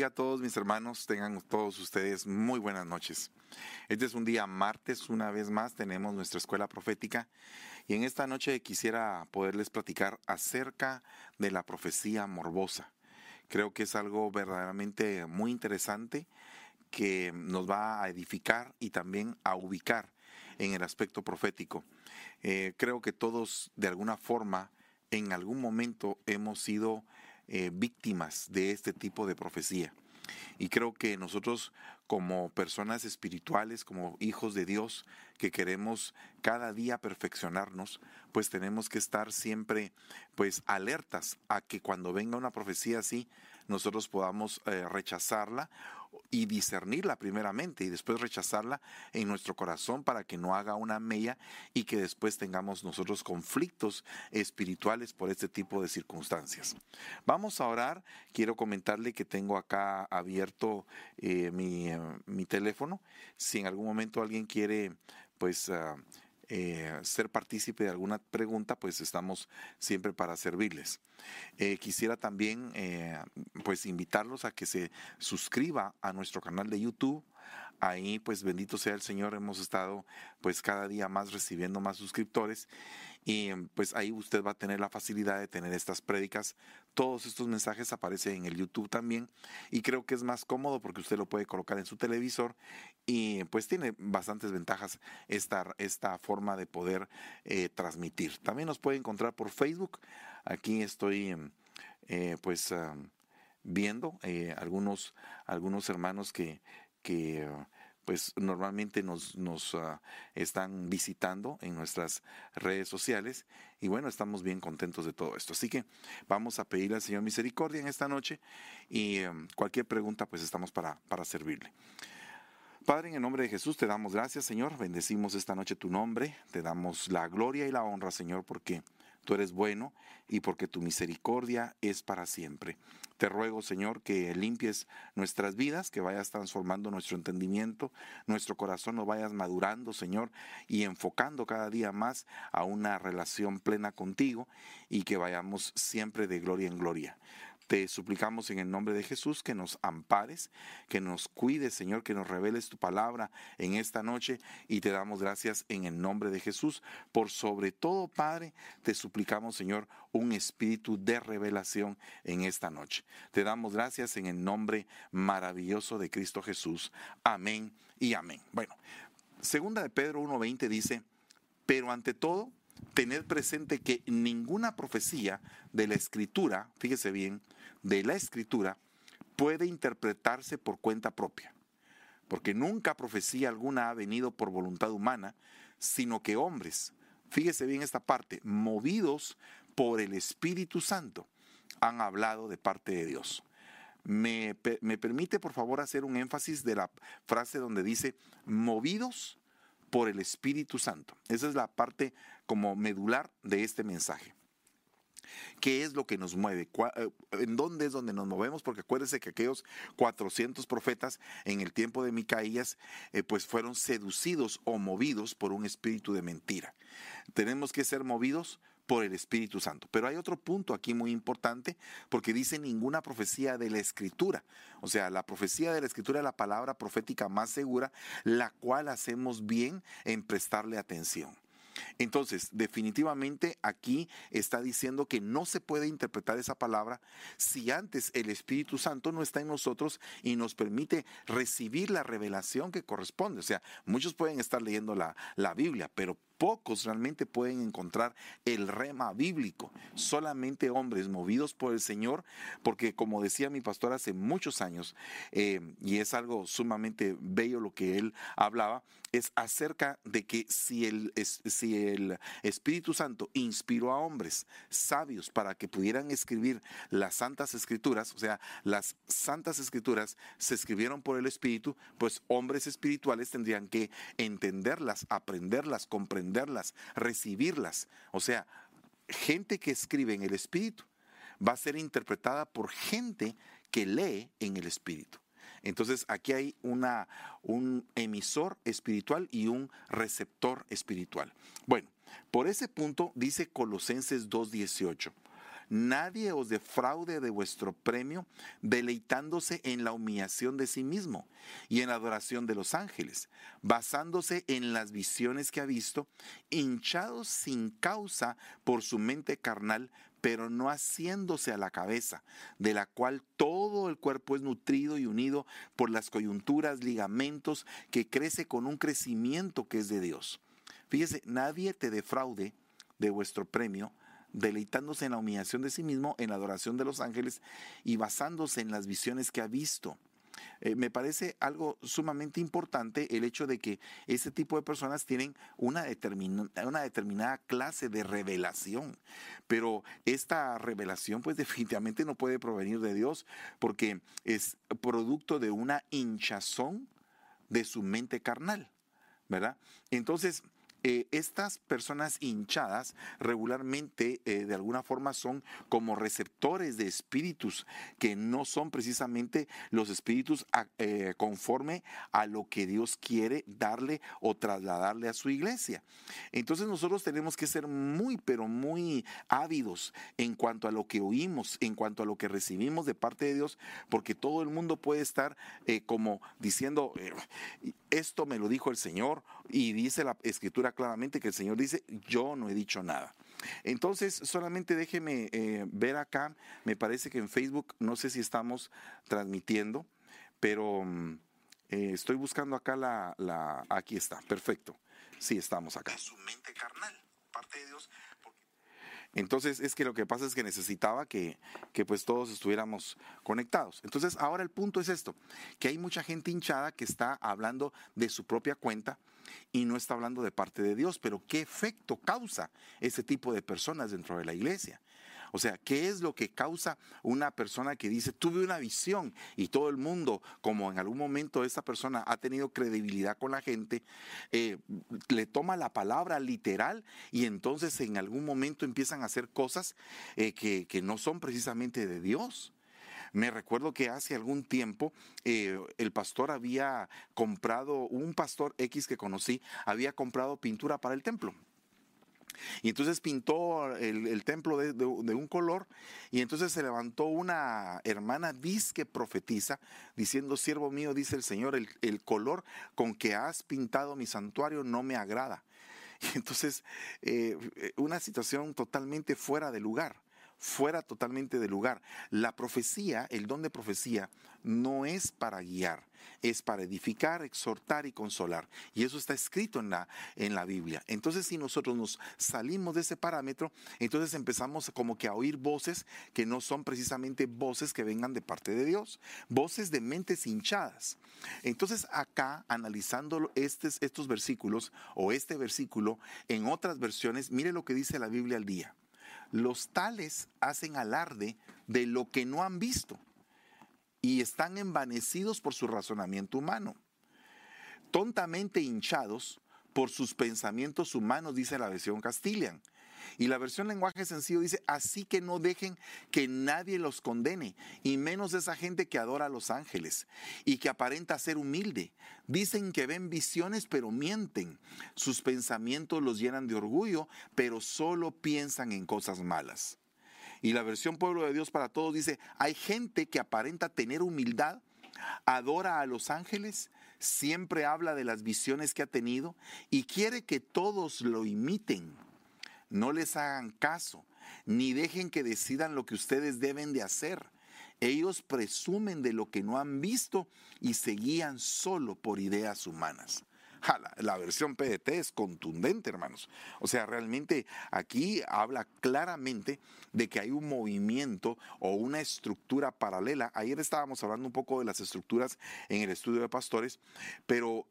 Bendiga a todos mis hermanos, tengan todos ustedes muy buenas noches. Este es un día martes, una vez más tenemos nuestra escuela profética y en esta noche quisiera poderles platicar acerca de la profecía morbosa. Creo que es algo verdaderamente muy interesante que nos va a edificar y también a ubicar en el aspecto profético. Eh, creo que todos de alguna forma en algún momento hemos sido eh, víctimas de este tipo de profecía. Y creo que nosotros como personas espirituales, como hijos de Dios, que queremos cada día perfeccionarnos, pues tenemos que estar siempre pues alertas a que cuando venga una profecía así, nosotros podamos eh, rechazarla y discernirla primeramente y después rechazarla en nuestro corazón para que no haga una mella y que después tengamos nosotros conflictos espirituales por este tipo de circunstancias. Vamos a orar. Quiero comentarle que tengo acá abierto eh, mi, eh, mi, teléfono. Si en algún momento alguien quiere pues ah, eh, ser partícipe de alguna pregunta, pues estamos siempre para servirles. Eh, quisiera también eh, pues invitarlos a que se suscriba a nuestro canal de YouTube, ahí pues bendito sea el Señor, hemos estado pues cada día más recibiendo más suscriptores y pues ahí usted va a tener la facilidad de tener estas prédicas. Todos estos mensajes aparecen en el YouTube también y creo que es más cómodo porque usted lo puede colocar en su televisor y pues tiene bastantes ventajas esta, esta forma de poder eh, transmitir. También nos puede encontrar por Facebook. Aquí estoy eh, pues viendo eh, algunos, algunos hermanos que que pues normalmente nos, nos ah, están visitando en nuestras redes sociales y bueno, estamos bien contentos de todo esto. Así que vamos a pedirle al Señor misericordia en esta noche y em, cualquier pregunta pues estamos para, para servirle. Padre, en el nombre de Jesús te damos gracias, Señor. Bendecimos esta noche tu nombre. Te damos la gloria y la honra, Señor, porque tú eres bueno y porque tu misericordia es para siempre. Te ruego, Señor, que limpies nuestras vidas, que vayas transformando nuestro entendimiento, nuestro corazón lo vayas madurando, Señor, y enfocando cada día más a una relación plena contigo y que vayamos siempre de gloria en gloria. Te suplicamos en el nombre de Jesús que nos ampares, que nos cuides, Señor, que nos reveles tu palabra en esta noche y te damos gracias en el nombre de Jesús. Por sobre todo, Padre, te suplicamos, Señor, un espíritu de revelación en esta noche. Te damos gracias en el nombre maravilloso de Cristo Jesús. Amén y amén. Bueno, segunda de Pedro 1.20 dice, pero ante todo, tened presente que ninguna profecía de la escritura, fíjese bien, de la escritura puede interpretarse por cuenta propia, porque nunca profecía alguna ha venido por voluntad humana, sino que hombres, fíjese bien esta parte, movidos por el Espíritu Santo, han hablado de parte de Dios. Me, me, permite, por favor, hacer un énfasis de la frase donde dice, movidos por el Espíritu Santo. Esa es la parte como medular de este mensaje. ¿Qué es lo que nos mueve? Eh, ¿En dónde es donde nos movemos? Porque acuérdense que aquellos 400 profetas en el tiempo de Micaías, eh, pues fueron seducidos o movidos por un espíritu de mentira. Tenemos que ser movidos por el Espíritu Santo. Pero hay otro punto aquí muy importante porque dice ninguna profecía de la Escritura. O sea, la profecía de la Escritura es la palabra profética más segura, la cual hacemos bien en prestarle atención. Entonces, definitivamente aquí está diciendo que no se puede interpretar esa palabra si antes el Espíritu Santo no está en nosotros y nos permite recibir la revelación que corresponde. O sea, muchos pueden estar leyendo la, la Biblia, pero pocos realmente pueden encontrar el rema bíblico. Solamente hombres movidos por el Señor, porque como decía mi pastor hace muchos años, eh, y es algo sumamente bello lo que él hablaba, es acerca de que si el, si el Espíritu Santo inspiró a hombres sabios para que pudieran escribir las santas escrituras, o sea, las santas escrituras se escribieron por el Espíritu, pues hombres espirituales tendrían que entenderlas, aprenderlas, comprenderlas recibirlas. O sea, gente que escribe en el Espíritu va a ser interpretada por gente que lee en el Espíritu. Entonces aquí hay una, un emisor espiritual y un receptor espiritual. Bueno, por ese punto dice Colosenses 2.18, nadie os defraude de vuestro premio, deleitándose en la humillación de sí mismo y en la adoración de los ángeles, basándose en las visiones que ha visto, hinchados sin causa por su mente carnal, pero no haciéndose a la cabeza, de la cual todo el cuerpo es nutrido y unido por las coyunturas, ligamentos, que crece con un crecimiento que es de Dios. Fíjese, nadie te defraude de vuestro premio, deleitándose en la humillación de sí mismo, en la adoración de los ángeles y basándose en las visiones que ha visto. Eh, me parece algo sumamente importante el hecho de que ese tipo de personas tienen una, una determinada clase de revelación, pero esta revelación pues definitivamente no puede provenir de Dios porque es producto de una hinchazón de su mente carnal, ¿verdad? Entonces, eh, estas personas hinchadas regularmente eh, de alguna forma son como receptores de espíritus que no son precisamente los espíritus eh, conforme a lo que Dios quiere darle o trasladarle a su iglesia. Entonces nosotros tenemos que ser muy, pero muy ávidos en cuanto a lo que oímos, en cuanto a lo que recibimos de parte de Dios, porque todo el mundo puede estar como diciendo, esto me lo dijo el Señor y dice la escritura claramente que el Señor dice, yo no he dicho nada. Entonces, solamente déjeme eh, ver acá, me parece que en Facebook, no sé si estamos transmitiendo, pero mm, eh, estoy buscando acá la, la, aquí está, perfecto. Sí, estamos acá. Su mente carnal, parte de Dios. Entonces es que lo que pasa es que necesitaba que, que, pues todos estuviéramos conectados. Entonces ahora el punto es esto, que hay mucha gente hinchada que está hablando de su propia cuenta y no está hablando de parte de Dios, pero ¿qué efecto causa ese tipo de personas dentro de la iglesia? O sea, ¿qué es lo que causa una persona que dice, tuve una visión y todo el mundo, como en algún momento esa persona ha tenido credibilidad con la gente, eh, le toma la palabra literal y entonces en algún momento empiezan a hacer cosas eh, que, que no son precisamente de Dios? Me recuerdo que hace algún tiempo eh, el pastor había comprado, un pastor X que conocí, había comprado pintura para el templo. Y entonces pintó el, templo de, un color y entonces se levantó una hermana disque profetiza diciendo, siervo mío, dice el Señor, el, color con que has pintado mi santuario no me agrada. Y entonces eh, una situación totalmente fuera de lugar fuera totalmente de lugar. La profecía, el don de profecía, no es para guiar, es para edificar, exhortar y consolar. Y eso está escrito en la, en la Biblia. Entonces, si nosotros nos salimos de ese parámetro, entonces empezamos como que a oír voces que no son precisamente voces que vengan de parte de Dios, voces de mentes hinchadas. Entonces, acá, analizando estos, estos versículos o este versículo en otras versiones, mire lo que dice la Biblia al día. Los tales hacen alarde de lo que no han visto y están envanecidos por su razonamiento humano. Tontamente hinchados por sus pensamientos humanos, dice la versión Castilian. Y la versión lenguaje sencillo dice, así que no dejen que nadie los condene, y menos esa gente que adora a los ángeles y que aparenta ser humilde. Dicen que ven visiones, pero mienten. Sus pensamientos los llenan de orgullo, pero solo piensan en cosas malas. Y la versión Pueblo de Dios para Todos dice, hay gente que aparenta tener humildad, adora a los ángeles, siempre habla de las visiones que ha tenido y quiere que todos lo imiten no les hagan caso, ni dejen que decidan lo que ustedes deben de hacer. Ellos presumen de lo que no han visto y se guían solo por ideas humanas. La, versión PDT es contundente, hermanos. O sea, realmente aquí habla claramente de que hay un movimiento o una estructura paralela. Ayer estábamos hablando un poco de las estructuras en el estudio de pastores, pero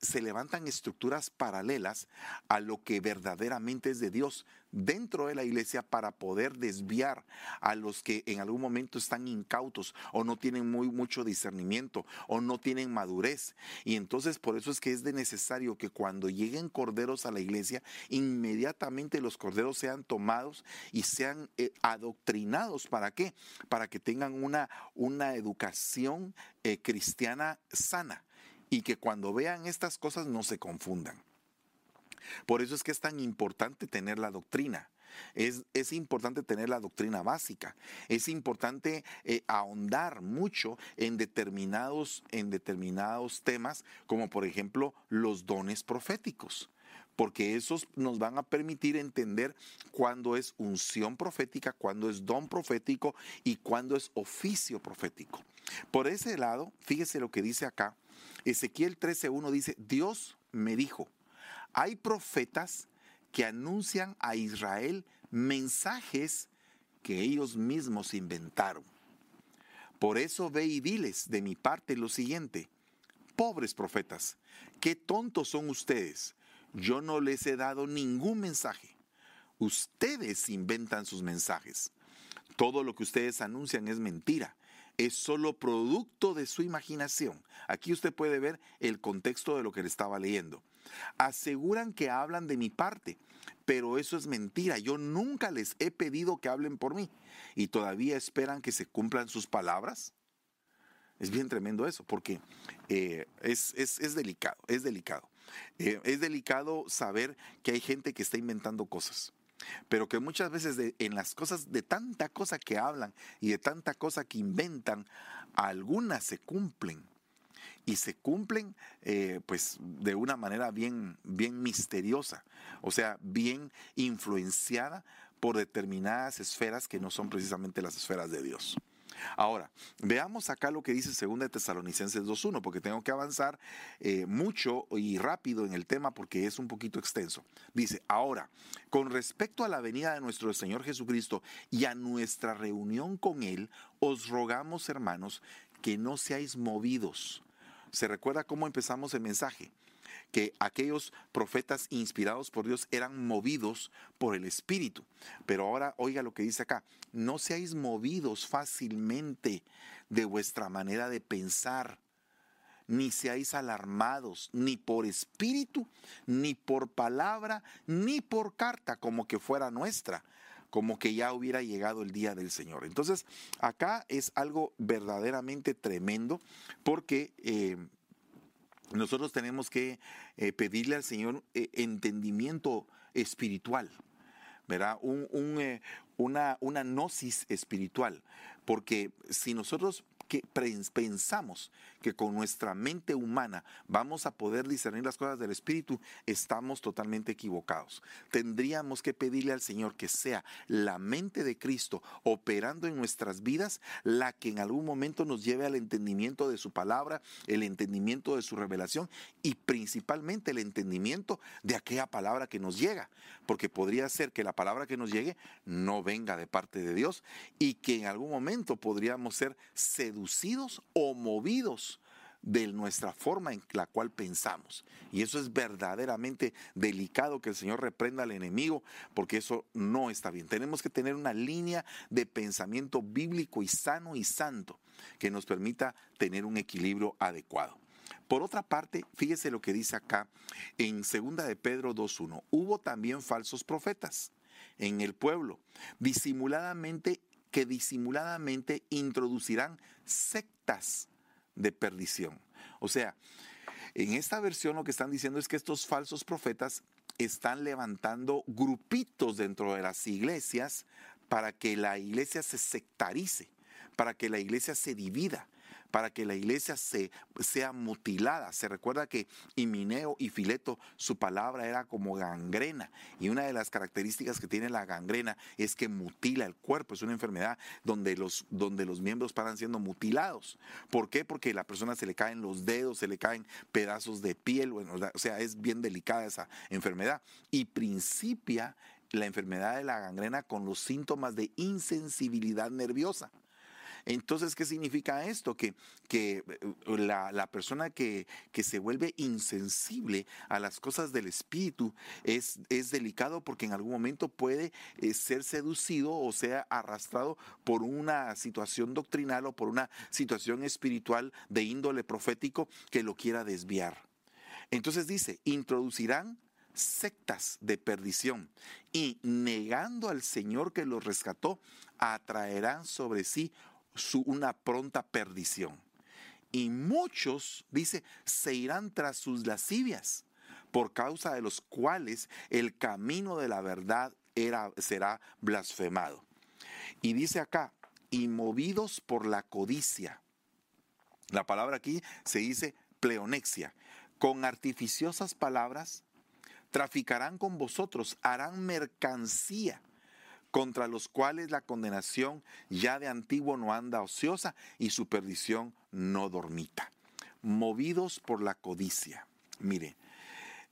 se levantan estructuras paralelas a lo que verdaderamente es de Dios dentro de la iglesia para poder desviar a los que en algún momento están incautos o no tienen muy mucho discernimiento o no tienen madurez. Y entonces por eso es que es de necesario que cuando lleguen corderos a la iglesia, inmediatamente los corderos sean tomados y sean eh, adoctrinados. ¿Para qué? Para que tengan una, una educación eh, cristiana sana y que cuando vean estas cosas no se confundan. Por eso es que es tan importante tener la doctrina. Es, es importante tener la doctrina básica. Es importante eh, ahondar mucho en determinados, en determinados temas, como por ejemplo los dones proféticos porque esos nos van a permitir entender cuándo es unción profética, cuándo es don profético y cuándo es oficio profético. Por ese lado, fíjese lo que dice acá. Ezequiel 13.1 dice, Dios me dijo, hay profetas que anuncian a Israel mensajes que ellos mismos inventaron. Por eso ve y diles de mi parte lo siguiente, pobres profetas, qué tontos son ustedes yo no les he dado ningún mensaje. Ustedes inventan sus mensajes. Todo lo que ustedes anuncian es mentira. Es solo producto de su imaginación. Aquí usted puede ver el contexto de lo que le estaba leyendo. Aseguran que hablan de mi parte, pero eso es mentira. Yo nunca les he pedido que hablen por mí. ¿Y todavía esperan que se cumplan sus palabras? Es bien tremendo eso, porque eh, es, es delicado, es delicado. Eh, es delicado saber que hay gente que está inventando cosas pero que muchas veces en las cosas, de tanta cosa que hablan y de tanta cosa que inventan, algunas se cumplen. Y se cumplen eh, pues de una manera bien, bien misteriosa, o sea, bien influenciada por determinadas esferas que no son precisamente las esferas de Dios. Ahora, veamos acá lo que dice 2 de Tesalonicenses 2.1, porque tengo que avanzar eh, mucho y rápido en el tema porque es un poquito extenso. Dice, ahora, con respecto a la venida de nuestro Señor Jesucristo y a nuestra reunión con Él, os rogamos, hermanos, que no seáis movidos. ¿Se recuerda cómo empezamos el mensaje? que aquellos profetas inspirados por Dios eran movidos por el Espíritu. Pero ahora oiga lo que dice acá, no seáis movidos fácilmente de vuestra manera de pensar, ni seáis alarmados, ni por espíritu, ni por palabra, ni por carta, como que fuera nuestra como que ya hubiera llegado el día del Señor. Entonces, acá es algo verdaderamente tremendo porque eh, nosotros tenemos que eh, pedirle al Señor eh, entendimiento espiritual, ¿verdad? Un, una, una gnosis espiritual, porque si nosotros que pensamos que con nuestra mente humana vamos a poder discernir las cosas del Espíritu, estamos totalmente equivocados. Tendríamos que pedirle al Señor que sea la mente de Cristo operando en nuestras vidas la que en algún momento nos lleve al entendimiento de su palabra, el entendimiento de su revelación y principalmente el entendimiento de aquella palabra que nos llega, porque podría ser que la palabra que nos llegue no venga de parte de Dios y que en algún momento podríamos ser seducidos o movidos de nuestra forma en la cual pensamos. Y eso es verdaderamente delicado que el Señor reprenda al enemigo, porque eso no está bien. Tenemos que tener una línea de pensamiento bíblico y sano y santo que nos permita tener un equilibrio adecuado. Por otra parte, fíjese lo que dice acá en 2 de Pedro 2.1. Hubo también falsos profetas en el pueblo, disimuladamente que disimuladamente introducirán sectas de perdición. O sea, en esta versión lo que están diciendo es que estos falsos profetas están levantando grupitos dentro de las iglesias para que la iglesia se sectarice, para que la iglesia se divida, para que la iglesia se, sea mutilada. Se recuerda que Himineo y Fileto, su palabra era como gangrena. Y una de las características que tiene la gangrena es que mutila el cuerpo. Es una enfermedad donde los, donde los miembros paran siendo mutilados. ¿Por qué? Porque a la persona se le caen los dedos, se le caen pedazos de piel. o sea, es bien delicada esa enfermedad. Y principia la enfermedad de la gangrena con los síntomas de insensibilidad nerviosa. Entonces, ¿qué significa esto? Que, que eh, la, persona que, que, se vuelve insensible a las cosas del espíritu es, es delicado porque en algún momento puede eh, ser seducido o sea arrastrado por una situación doctrinal o por una situación espiritual de índole profético que lo quiera desviar. Entonces dice, introducirán sectas de perdición y negando al Señor que los rescató, atraerán sobre sí una pronta perdición. Y muchos, dice, se irán tras sus lascivias, por causa de los cuales el camino de la verdad era, será blasfemado. Y dice acá, y movidos por la codicia. La palabra aquí se dice pleonexia. Con artificiosas palabras traficarán con vosotros, harán mercancía contra los cuales la condenación ya de antiguo no anda ociosa y su perdición no dormita. Movidos por la codicia. Mire,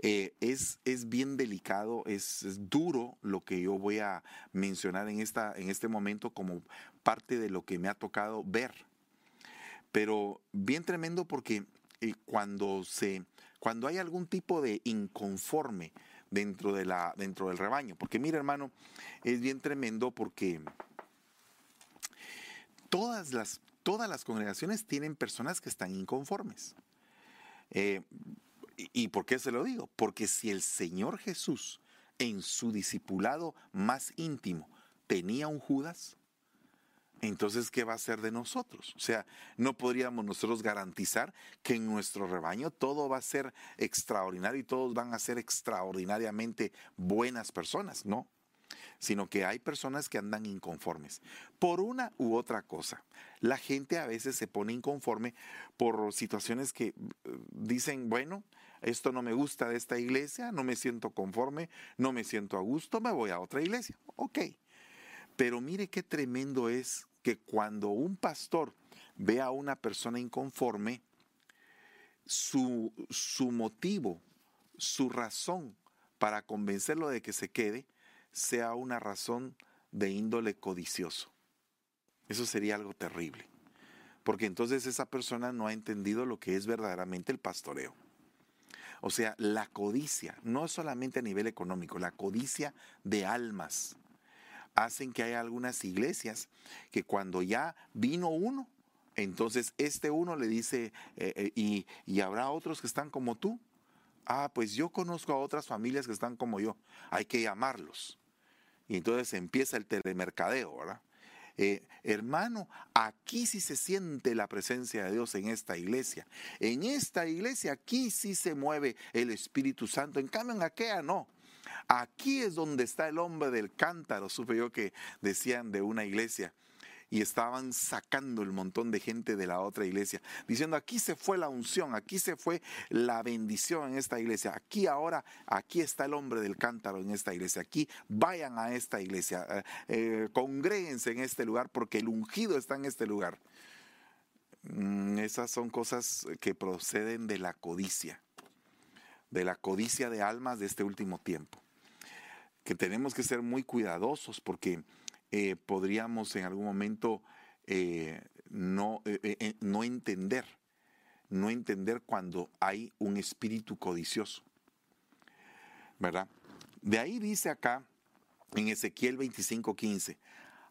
eh, es, es, bien delicado, es, duro lo que yo voy a mencionar en, esta, en este momento como parte de lo que me ha tocado ver. Pero bien tremendo porque eh, cuando, se, cuando hay algún tipo de inconforme dentro, de la, dentro del rebaño, porque mire hermano, es bien tremendo porque todas las, todas las congregaciones tienen personas que están inconformes. Eh, ¿Y por qué se lo digo? Porque si el Señor Jesús en su discipulado más íntimo tenía un Judas, entonces, ¿qué va a ser de nosotros? O sea, no podríamos nosotros garantizar que en nuestro rebaño todo va a ser extraordinario y todos van a ser extraordinariamente buenas personas, no. Sino que hay personas que andan inconformes por una u otra cosa. La gente a veces se pone inconforme por situaciones que eh, dicen, bueno, esto no me gusta de esta iglesia, no me siento conforme, no me siento a gusto, me voy a otra iglesia. Ok. Pero mire qué tremendo es que cuando un pastor ve a una persona inconforme, su, su motivo, su razón para convencerlo de que se quede, sea una razón de índole codicioso. Eso sería algo terrible. Porque entonces esa persona no ha entendido lo que es verdaderamente el pastoreo. O sea, la codicia, no solamente a nivel económico, la codicia de almas, hacen que haya algunas iglesias que cuando ya vino uno, entonces este uno le dice, eh, eh, y, y habrá otros que están como tú. Ah, pues yo conozco a otras familias que están como yo, hay que llamarlos. Y entonces empieza el telemercadeo, ¿verdad? Eh, hermano, aquí sí se siente la presencia de Dios en esta iglesia. En esta iglesia aquí sí se mueve el Espíritu Santo. En cambio, en aquella no. Aquí es donde está el hombre del cántaro. Supe yo que decían de una iglesia y estaban sacando el montón de gente de la otra iglesia, diciendo, aquí se fue la unción, aquí se fue la bendición en esta iglesia, aquí ahora, aquí está el hombre del cántaro en esta iglesia, aquí vayan a esta iglesia, eh, eh congréguense en este lugar porque el ungido está en este lugar. Mm, esas son cosas que proceden de la codicia, de la codicia de almas de este último tiempo, que tenemos que ser muy cuidadosos porque eh, podríamos en algún momento eh, no, eh, no entender, no entender cuando hay un espíritu codicioso. ¿Verdad? De ahí dice acá en Ezequiel 25:15,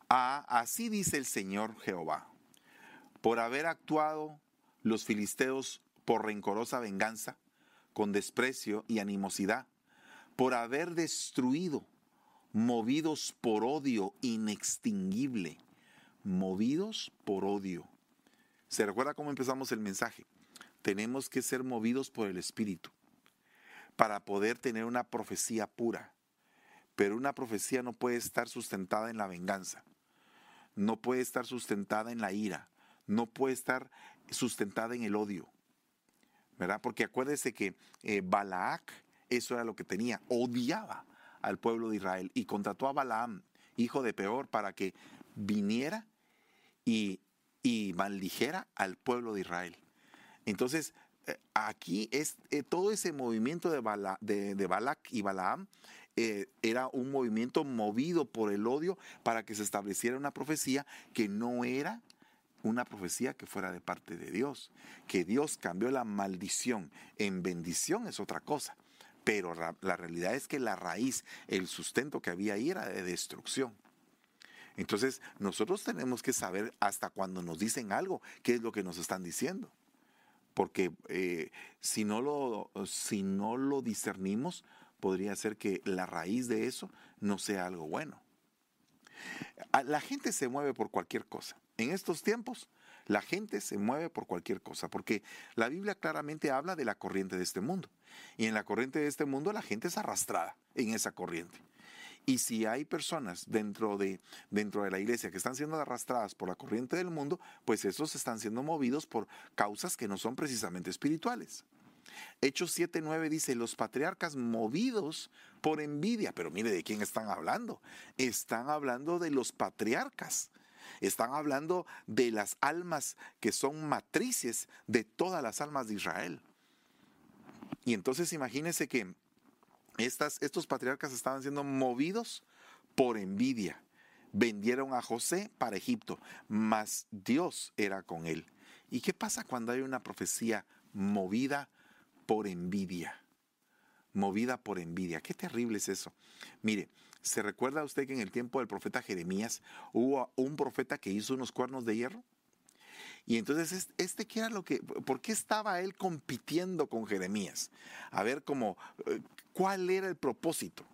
ah, así dice el Señor Jehová, por haber actuado los filisteos por rencorosa venganza, con desprecio y animosidad, por haber destruido movidos por odio inextinguible, movidos por odio. ¿Se recuerda cómo empezamos el mensaje? Tenemos que ser movidos por el Espíritu para poder tener una profecía pura. Pero una profecía no puede estar sustentada en la venganza, no puede estar sustentada en la ira, no puede estar sustentada en el odio. ¿Verdad? Porque acuérdese que eh, Balaak, eso era lo que tenía, odiaba al pueblo de Israel y contrató a Balaam, hijo de Peor, para que viniera y, y maldijera al pueblo de Israel. Entonces, eh, aquí es eh, todo ese movimiento de, Bala, de, Balak y Balaam eh, era un movimiento movido por el odio para que se estableciera una profecía que no era una profecía que fuera de parte de Dios. Que Dios cambió la maldición en bendición es otra cosa pero la realidad es que la raíz, el sustento que había ahí era de destrucción. Entonces, nosotros tenemos que saber hasta cuando nos dicen algo, qué es lo que nos están diciendo. Porque eh, si, no lo, si no lo discernimos, podría ser que la raíz de eso no sea algo bueno. La gente se mueve por cualquier cosa. En estos tiempos, la gente se mueve por cualquier cosa, porque la Biblia claramente habla de la corriente de este mundo. Y en la corriente de este mundo la gente es arrastrada en esa corriente. Y si hay personas dentro de, dentro de la iglesia que están siendo arrastradas por la corriente del mundo, pues esos están siendo movidos por causas que no son precisamente espirituales. Hechos 7:9 dice, los patriarcas movidos por envidia, pero mire de quién están hablando. Están hablando de los patriarcas. Están hablando de las almas que son matrices de todas las almas de Israel. Y entonces imagínense que estas, estos patriarcas estaban siendo movidos por envidia. Vendieron a José para Egipto, mas Dios era con él. ¿Y qué pasa cuando hay una profecía movida por envidia? Movida por envidia. Qué terrible es eso. Mire, ¿se recuerda usted que en el tiempo del profeta Jeremías hubo un profeta que hizo unos cuernos de hierro? Y entonces, este qué era lo que, ¿por qué estaba él compitiendo con Jeremías? A ver cómo, eh, ¿cuál era el propósito?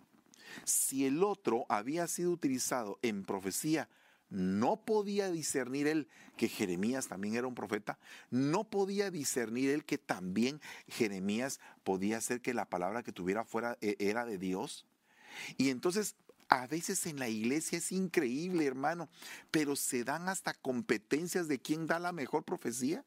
Si el otro había sido utilizado en profecía, no podía discernir él que Jeremías también era un profeta, no podía discernir él que también Jeremías podía ser que la palabra que tuviera fuera e, era de Dios. Y entonces a veces en la iglesia es increíble, hermano, pero se dan hasta competencias de quién da la mejor profecía.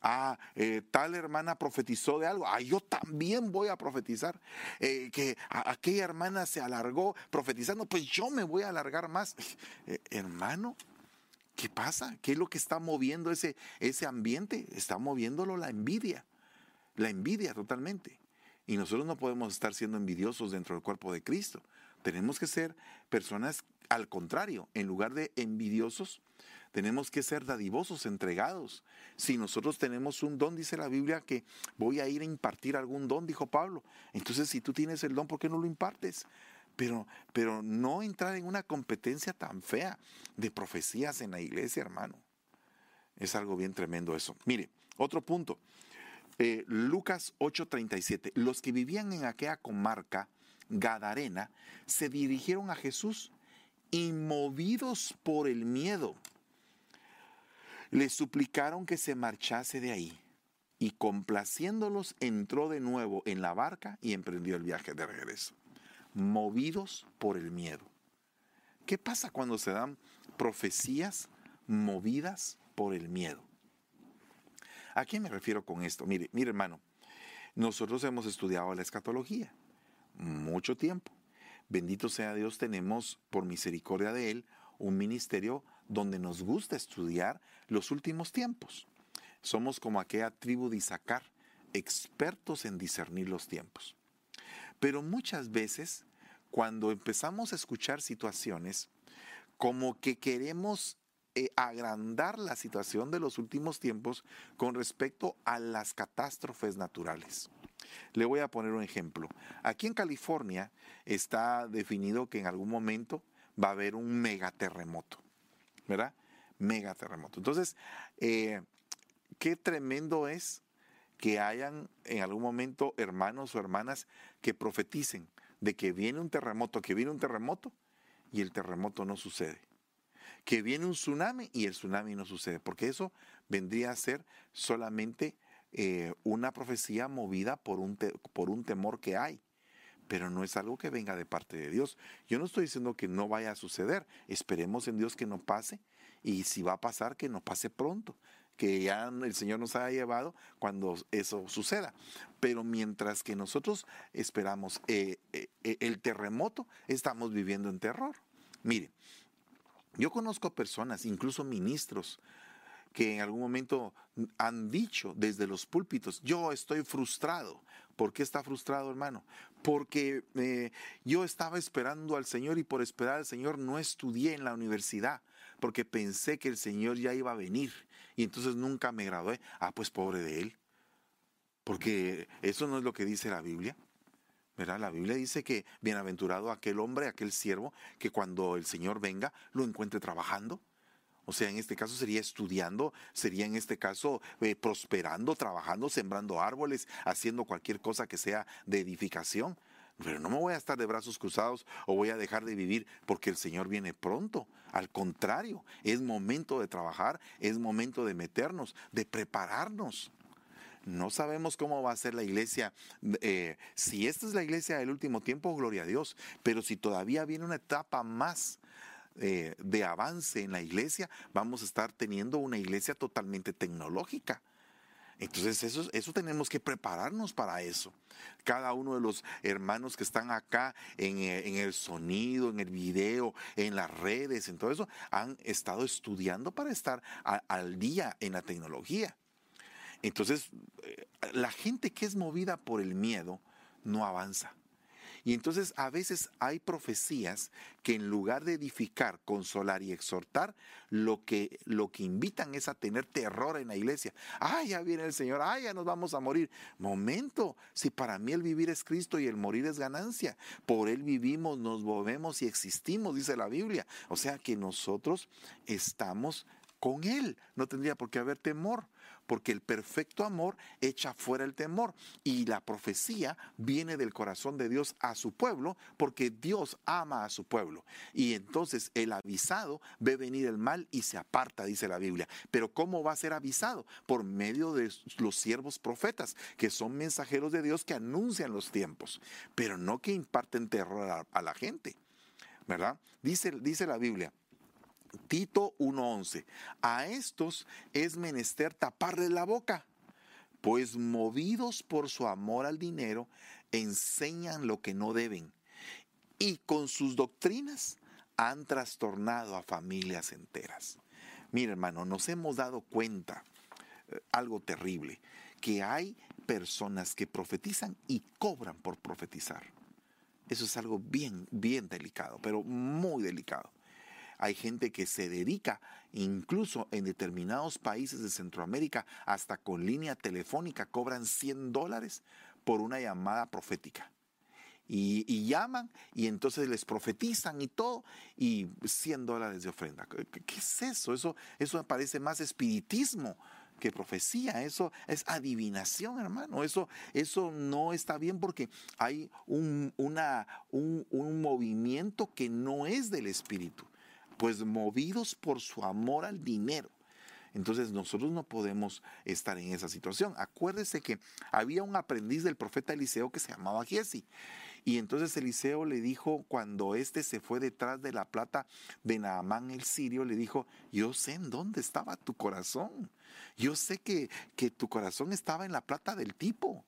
Ah, eh, tal hermana profetizó de algo. Ah, yo también voy a profetizar. Eh, que aquella hermana se alargó profetizando, pues yo me voy a alargar más. Eh, hermano, ¿qué pasa? ¿Qué es lo que está moviendo ese, ese ambiente? Está moviéndolo la envidia. La envidia totalmente. Y nosotros no podemos estar siendo envidiosos dentro del cuerpo de Cristo. Tenemos que ser personas al contrario, en lugar de envidiosos, tenemos que ser dadivosos, entregados. Si nosotros tenemos un don, dice la Biblia, que voy a ir a impartir algún don, dijo Pablo. Entonces, si tú tienes el don, ¿por qué no lo impartes? Pero, pero no entrar en una competencia tan fea de profecías en la iglesia, hermano. Es algo bien tremendo eso. Mire, otro punto. Eh, Lucas 8:37. Los que vivían en aquella comarca, Gadarena, se dirigieron a Jesús y movidos por el miedo, le suplicaron que se marchase de ahí. Y complaciéndolos, entró de nuevo en la barca y emprendió el viaje de regreso. Movidos por el miedo. ¿Qué pasa cuando se dan profecías movidas por el miedo? ¿A qué me refiero con esto? Mire, mire hermano, nosotros hemos estudiado la escatología mucho tiempo. Bendito sea Dios, tenemos por misericordia de Él un ministerio donde nos gusta estudiar los últimos tiempos. Somos como aquella tribu de Isaacar, expertos en discernir los tiempos. Pero muchas veces, cuando empezamos a escuchar situaciones, como que queremos eh, agrandar la situación de los últimos tiempos con respecto a las catástrofes naturales. Le voy a poner un ejemplo. Aquí en California está definido que en algún momento va a haber un megaterremoto, ¿verdad? Megaterremoto. Entonces, eh, qué tremendo es que hayan en algún momento hermanos o hermanas que profeticen de que viene un terremoto, que viene un terremoto y el terremoto no sucede. Que viene un tsunami y el tsunami no sucede, porque eso vendría a ser solamente eh, una profecía movida por un, por un temor que hay, pero no es algo que venga de parte de Dios. Yo no estoy diciendo que no vaya a suceder, esperemos en Dios que no pase y si va a pasar, que no pase pronto, que ya el Señor nos haya llevado cuando eso suceda. Pero mientras que nosotros esperamos eh, eh, el terremoto, estamos viviendo en terror. Mire, yo conozco personas, incluso ministros, que en algún momento han dicho desde los púlpitos, yo estoy frustrado. ¿Por qué está frustrado, hermano? Porque eh, yo estaba esperando al Señor y por esperar al Señor no estudié en la universidad, porque pensé que el Señor ya iba a venir y entonces nunca me gradué. Ah, pues pobre de él. Porque eso no es lo que dice la Biblia. La Biblia dice que bienaventurado aquel hombre, aquel siervo, que cuando el Señor venga lo encuentre trabajando. O sea, en este caso sería estudiando, sería en este caso eh, prosperando, trabajando, sembrando árboles, haciendo cualquier cosa que sea de edificación. Pero no me voy a estar de brazos cruzados o voy a dejar de vivir porque el Señor viene pronto. Al contrario, es momento de trabajar, es momento de meternos, de prepararnos. No sabemos cómo va a ser la iglesia. Eh, si esta es la iglesia del último tiempo, gloria a Dios. Pero si todavía viene una etapa más eh, de avance en la iglesia, vamos a estar teniendo una iglesia totalmente tecnológica. Entonces eso, tenemos que prepararnos para eso. Cada uno de los hermanos que están acá en, eh, el sonido, en el video, en las redes, en todo eso, han estado estudiando para estar al día en la tecnología. Entonces, eh, la gente que es movida por el miedo no avanza. Y entonces a veces hay profecías que en lugar de edificar, consolar y exhortar, lo que, lo que invitan es a tener terror en la iglesia. ¡Ay, ya viene el Señor! ¡Ay, ya nos vamos a morir! Momento, si para mí el vivir es Cristo y el morir es ganancia, por Él vivimos, nos movemos y existimos, dice la Biblia. O sea que nosotros estamos con Él. No tendría por qué haber temor porque el perfecto amor echa fuera el temor. Y la profecía viene del corazón de Dios a su pueblo, porque Dios ama a su pueblo. Y entonces el avisado ve venir el mal y se aparta, dice la Biblia. Pero ¿cómo va a ser avisado? Por medio de los siervos profetas, que son mensajeros de Dios que anuncian los tiempos, pero no que imparten terror a, la gente. ¿Verdad? Dice, dice la Biblia, Tito 1.11. A estos es menester taparle la boca, pues movidos por su amor al dinero, enseñan lo que no deben y con sus doctrinas han trastornado a familias enteras. Mira hermano, nos hemos dado cuenta eh, algo terrible, que hay personas que profetizan y cobran por profetizar. Eso es algo bien, bien delicado, pero muy delicado. Hay gente que se dedica, incluso en determinados países de Centroamérica, hasta con línea telefónica, cobran 100 dólares por una llamada profética. Y, llaman y entonces les profetizan y todo, y 100 dólares de ofrenda. ¿Qué, es eso? eso? Eso parece más espiritismo que profecía, eso es adivinación, hermano. Eso, eso no está bien porque hay un movimiento que no es del espíritu pues movidos por su amor al dinero. Entonces nosotros no podemos estar en esa situación. Acuérdese que había un aprendiz del profeta Eliseo que se llamaba Giesi. Y entonces Eliseo le dijo, cuando éste se fue detrás de la plata de Naamán el sirio, le dijo, yo sé en dónde estaba tu corazón. Yo sé que, que tu corazón estaba en la plata del tipo.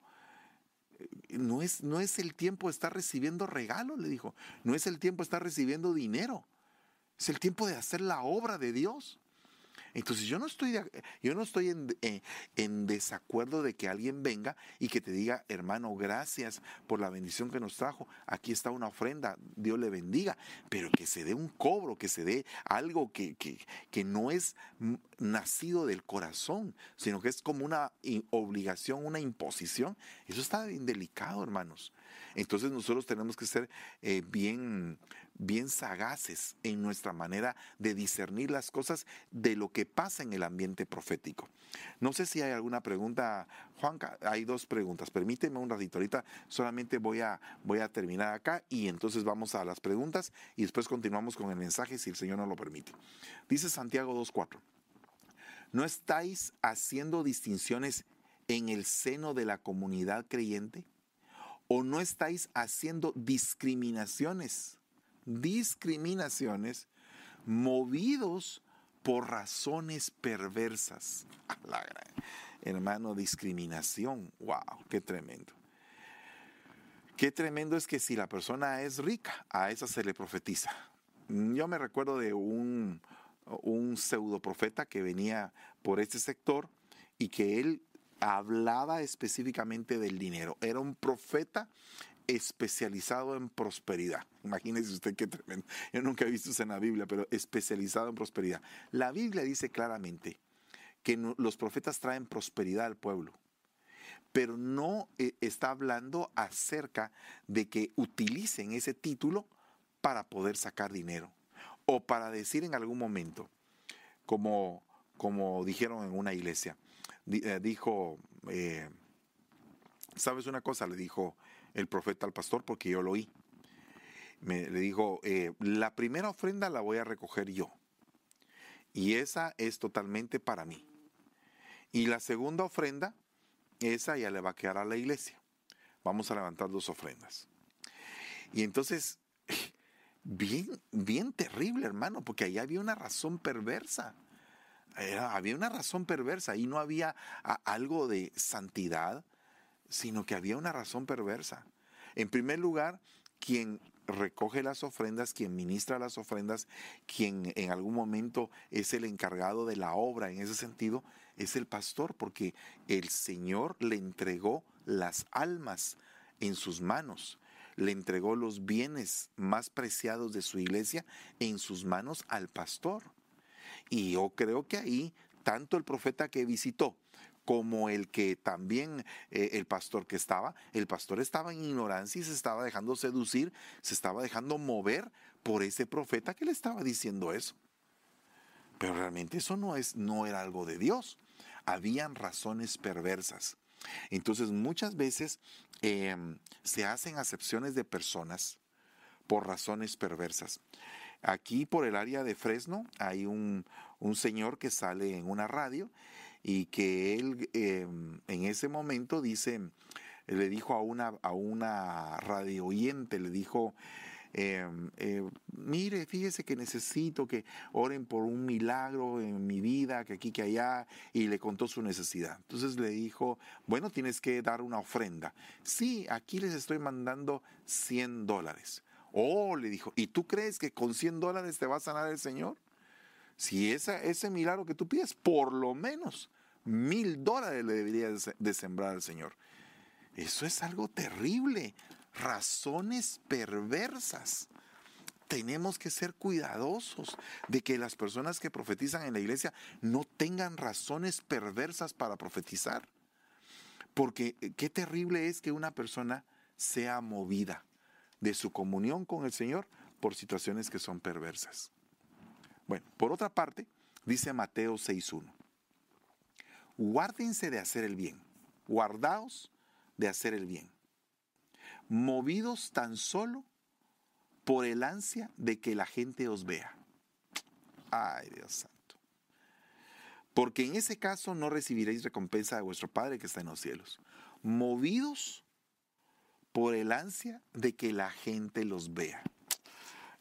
No es, no es el tiempo de estar recibiendo regalos, le dijo. No es el tiempo de estar recibiendo dinero. Es el tiempo de hacer la obra de Dios. Entonces yo no estoy, yo no estoy eh, en, desacuerdo de que alguien venga y que te diga, hermano, gracias por la bendición que nos trajo. Aquí está una ofrenda, Dios le bendiga. Pero que se dé un cobro, que se dé algo que, que no es nacido del corazón, sino que es como una obligación, una imposición. Eso está bien delicado, hermanos. Entonces nosotros tenemos que ser eh, bien, bien sagaces en nuestra manera de discernir las cosas de lo que pasa en el ambiente profético. No sé si hay alguna pregunta, Juanca, hay dos preguntas. Permíteme un ratito, ahorita solamente voy a, voy a terminar acá y entonces vamos a las preguntas y después continuamos con el mensaje si el Señor nos lo permite. Dice Santiago 2.4, ¿no estáis haciendo distinciones en el seno de la comunidad creyente? o no estáis haciendo discriminaciones, discriminaciones movidos por razones perversas. hermano, discriminación, wow, qué tremendo. Qué tremendo es que si la persona es rica, a esa se le profetiza. Yo me recuerdo de un, un pseudo profeta que venía por este sector y que él hablaba específicamente del dinero. Era un profeta especializado en prosperidad. Imagínese usted qué tremendo. Yo nunca he visto eso en la Biblia, pero especializado en prosperidad. La Biblia dice claramente que los profetas traen prosperidad al pueblo, pero no eh, está hablando acerca de que utilicen ese título para poder sacar dinero o para decir en algún momento, como, como dijeron en una iglesia, eh, dijo, eh, ¿sabes una cosa? Le dijo el profeta al pastor porque yo lo oí. Me, le dijo, eh, la primera ofrenda la voy a recoger yo. Y esa es totalmente para mí. Y la segunda ofrenda esa ya le va a quedar a la iglesia. Vamos a levantar dos ofrendas. Y entonces, bien, bien terrible, hermano, porque ahí había una razón perversa. había una razón perversa, ahí no había algo de santidad, sino que había una razón perversa. En primer lugar, quien recoge las ofrendas, quien ministra las ofrendas, quien en algún momento es el encargado de la obra en ese sentido, es el pastor, porque el Señor le entregó las almas en sus manos, le entregó los bienes más preciados de su iglesia en sus manos al pastor. Y yo creo que ahí, tanto el profeta que visitó como el que también eh, el pastor que estaba, el pastor estaba en ignorancia y se estaba dejando seducir, se estaba dejando mover por ese profeta que le estaba diciendo eso. Pero realmente eso no, es, no era algo de Dios. Habían razones perversas. Entonces muchas veces em, se hacen acepciones de personas por razones perversas. Aquí por el área de Fresno hay un, un señor que sale en una radio y que él em, en ese momento dice, le dijo a una, a una radio oyente, le dijo, em, eh, mire, fíjese que necesito que oren por un milagro en mi vida, que aquí, que allá, y le contó su necesidad. Entonces le dijo, bueno, tienes que dar una ofrenda. Sí, aquí les estoy mandando 100 dólares. Oh, le dijo, ¿y tú crees que con 100 dólares te va a sanar el Señor? Si ese milagro que tú pides, por lo menos mil dólares le debería de sembrar al Señor. Eso es algo terrible. Razones perversas. Tenemos que ser cuidadosos de que las personas que profetizan en la iglesia no tengan razones perversas para profetizar. Porque eh, qué terrible es que una persona sea movida de su comunión con el Señor por situaciones que son perversas. Bueno, por otra parte, dice Mateo 6.1, guárdense de hacer el bien, guardaos de hacer el bien, movidos tan solo por el ansia de que la gente os vea. Ay, Dios santo. Porque en ese caso no recibiréis recompensa de vuestro Padre que está en los cielos. Movidos por el ansia de que la gente los vea.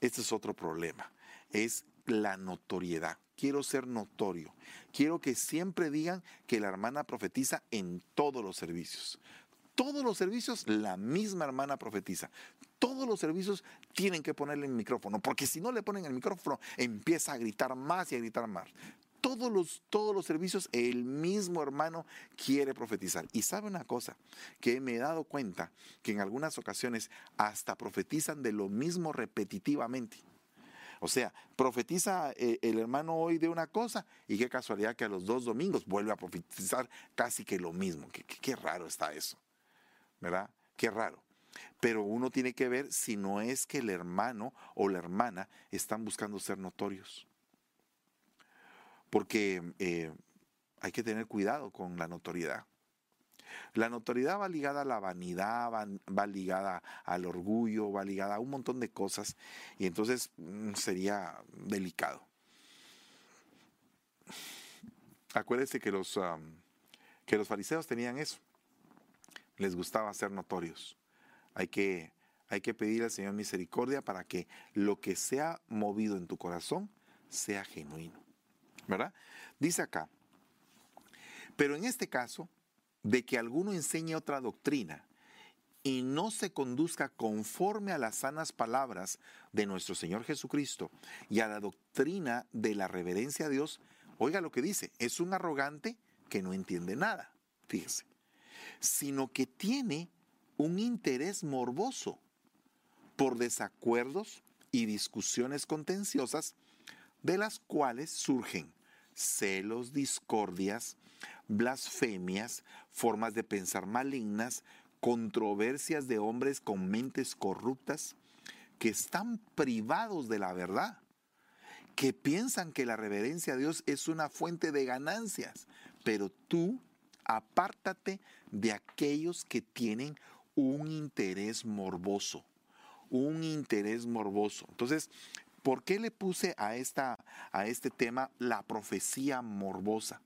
Este es otro problema. Es la notoriedad. Quiero ser notorio. Quiero que siempre digan que la hermana profetiza en todos los servicios. Todos los servicios, la misma hermana profetiza. Todos los servicios tienen que ponerle el micrófono, porque si no le ponen el micrófono, empieza a gritar más y a gritar más. Todos los, todos los servicios, el mismo hermano quiere profetizar. Y sabe una cosa, que me he dado cuenta que en algunas ocasiones hasta profetizan de lo mismo repetitivamente. O sea, profetiza eh, el hermano hoy de una cosa y qué casualidad que a los dos domingos vuelve a profetizar casi que lo mismo. Qué, raro está eso, ¿verdad? Qué raro. Pero uno tiene que ver si no es que el hermano o la hermana están buscando ser notorios. Porque eh, hay que tener cuidado con la notoriedad. La notoriedad va ligada a la vanidad, va, ligada al orgullo, va ligada a un montón de cosas y entonces mm, sería delicado. Acuérdense que los, que los fariseos tenían eso. Les gustaba ser notorios. Hay que, hay que pedir al Señor misericordia para que lo que sea movido en tu corazón sea genuino. ¿Verdad? Dice acá, pero en este caso, de que alguno enseñe otra doctrina y no se conduzca conforme a las sanas palabras de nuestro Señor Jesucristo y a la doctrina de la reverencia a Dios, oiga lo que dice, es un arrogante que no entiende nada, fíjese, sino que tiene un interés morboso por desacuerdos y discusiones contenciosas de las cuales surgen celos, discordias, blasfemias, formas de pensar malignas, controversias de hombres con mentes corruptas que están privados de la verdad, que piensan que la reverencia a Dios es una fuente de ganancias, pero tú apártate de aquellos que tienen un interés morboso, un interés morboso. Entonces, ¿por qué le puse a, esta, a este tema la profecía morbosa?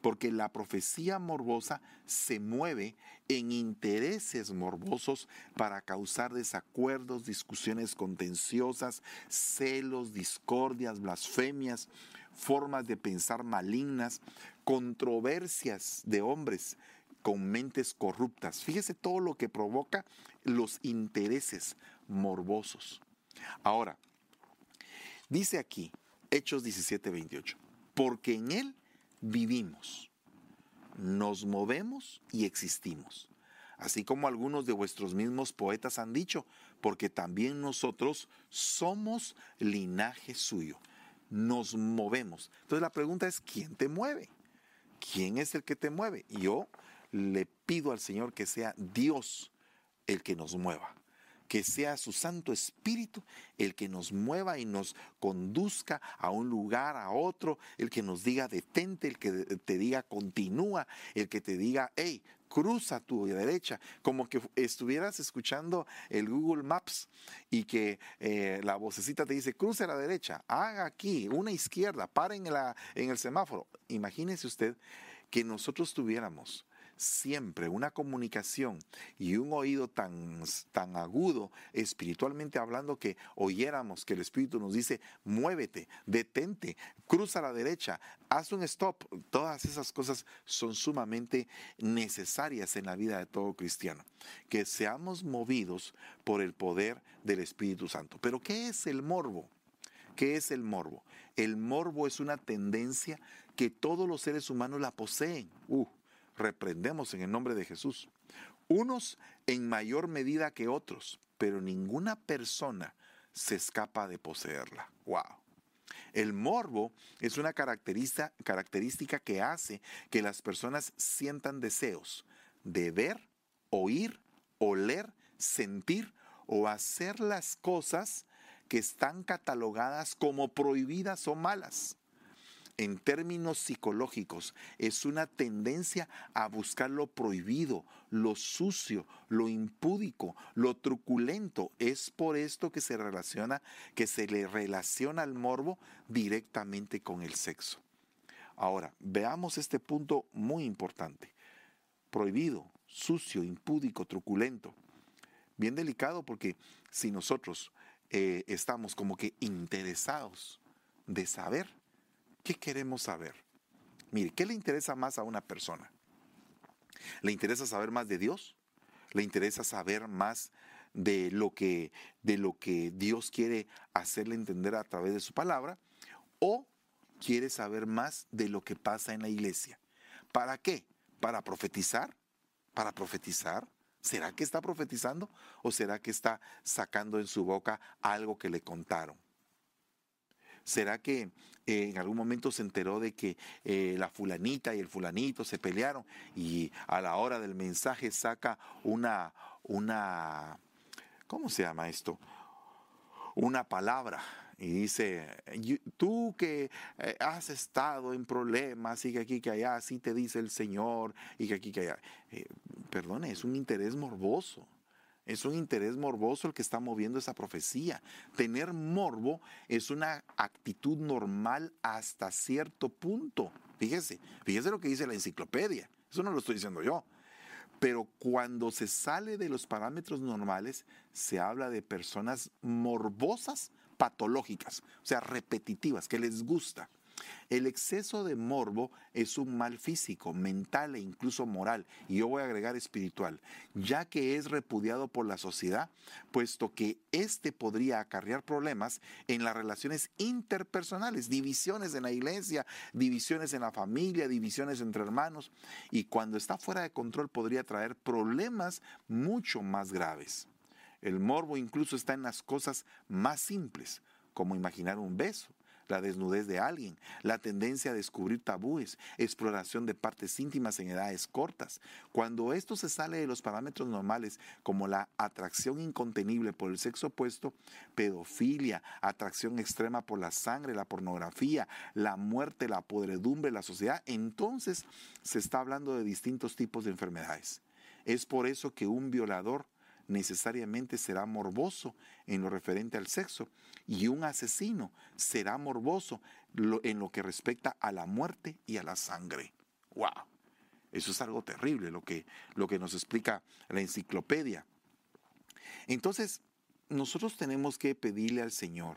Porque la profecía morbosa se mueve en intereses morbosos para causar desacuerdos, discusiones contenciosas, celos, discordias, blasfemias, formas de pensar malignas, controversias de hombres con mentes corruptas. Fíjese todo lo que provoca los intereses morbosos. Ahora, dice aquí, Hechos 17, 28, porque en Él vivimos, nos movemos y existimos. Así como algunos de vuestros mismos poetas han dicho, porque también nosotros somos linaje suyo. Nos movemos. Entonces la pregunta es, ¿quién te mueve? ¿Quién es el que te mueve? Yo le pido al Señor que sea Dios el que nos mueva que sea su Santo Espíritu el que nos mueva y nos conduzca a un lugar, a otro, el que nos diga detente, el que te diga continúa, el que te diga, hey, cruza tu derecha, como que estuvieras escuchando el Google Maps y que eh, la vocecita te dice, cruce a la derecha, haga aquí, una izquierda, para en, la, en el semáforo. Imagínese usted que nosotros tuviéramos siempre una comunicación y un oído tan, tan agudo, espiritualmente hablando, que oyéramos que el Espíritu nos dice, muévete, detente, cruza a la derecha, haz un stop. Todas esas cosas son sumamente necesarias en la vida de todo cristiano. Que seamos movidos por el poder del Espíritu Santo. Pero ¿qué es el morbo? ¿Qué es el morbo? El morbo es una tendencia que todos los seres humanos la poseen. Uh, reprendemos en el nombre de Jesús. Unos en mayor medida que otros, pero ninguna persona se escapa de poseerla. ¡Wow! El morbo es una característica, característica que hace que las personas sientan deseos de ver, oír, oler, sentir o hacer las cosas que están catalogadas como prohibidas o malas en términos psicológicos, es una tendencia a buscar lo prohibido, lo sucio, lo impúdico, lo truculento. Es por esto que se relaciona, que se le relaciona al morbo directamente con el sexo. Ahora, veamos este punto muy importante. Prohibido, sucio, impúdico, truculento. Bien delicado porque si nosotros eh, estamos como que interesados de saber, ¿Qué queremos saber? Mire, ¿qué le interesa más a una persona? ¿Le interesa saber más de Dios? ¿Le interesa saber más de lo que, de lo que Dios quiere hacerle entender a través de su palabra? ¿O quiere saber más de lo que pasa en la iglesia? ¿Para qué? ¿Para profetizar? ¿Para profetizar? ¿Será que está profetizando o será que está sacando en su boca algo que le contaron? ¿Será que eh, en algún momento se enteró de que eh, la fulanita y el fulanito se pelearon y a la hora del mensaje saca una, una, ¿cómo se llama esto? Una palabra y dice, tú que eh, has estado en problemas y que aquí, que allá, así te dice el Señor y que aquí, que allá. perdone, es un interés morboso. Es un interés morboso el que está moviendo esa profecía. Tener morbo es una actitud normal hasta cierto punto. Fíjese, fíjese lo que dice la enciclopedia. Eso no lo estoy diciendo yo. Pero cuando se sale de los parámetros normales, se habla de personas morbosas, patológicas, o sea, repetitivas, que les gusta. El exceso de morbo es un mal físico, mental e incluso moral, y yo voy a agregar espiritual, ya que es repudiado por la sociedad, puesto que éste podría acarrear problemas en las relaciones interpersonales, divisiones en la iglesia, divisiones en la familia, divisiones entre hermanos, y cuando está fuera de control podría traer problemas mucho más graves. El morbo incluso está en las cosas más simples, como imaginar un beso, la desnudez de alguien, la tendencia a descubrir tabúes, exploración de partes íntimas en edades cortas. Cuando esto se sale de los parámetros normales, como la atracción incontenible por el sexo opuesto, pedofilia, atracción extrema por la sangre, la pornografía, la muerte, la podredumbre, la sociedad, entonces se está hablando de distintos tipos de enfermedades. Es por eso que un violador necesariamente será morboso en lo referente al sexo y un asesino será morboso en lo que respecta a la muerte y a la sangre. ¡Wow! Eso es algo terrible lo que, lo que nos explica la enciclopedia. Entonces, nosotros tenemos que pedirle al Señor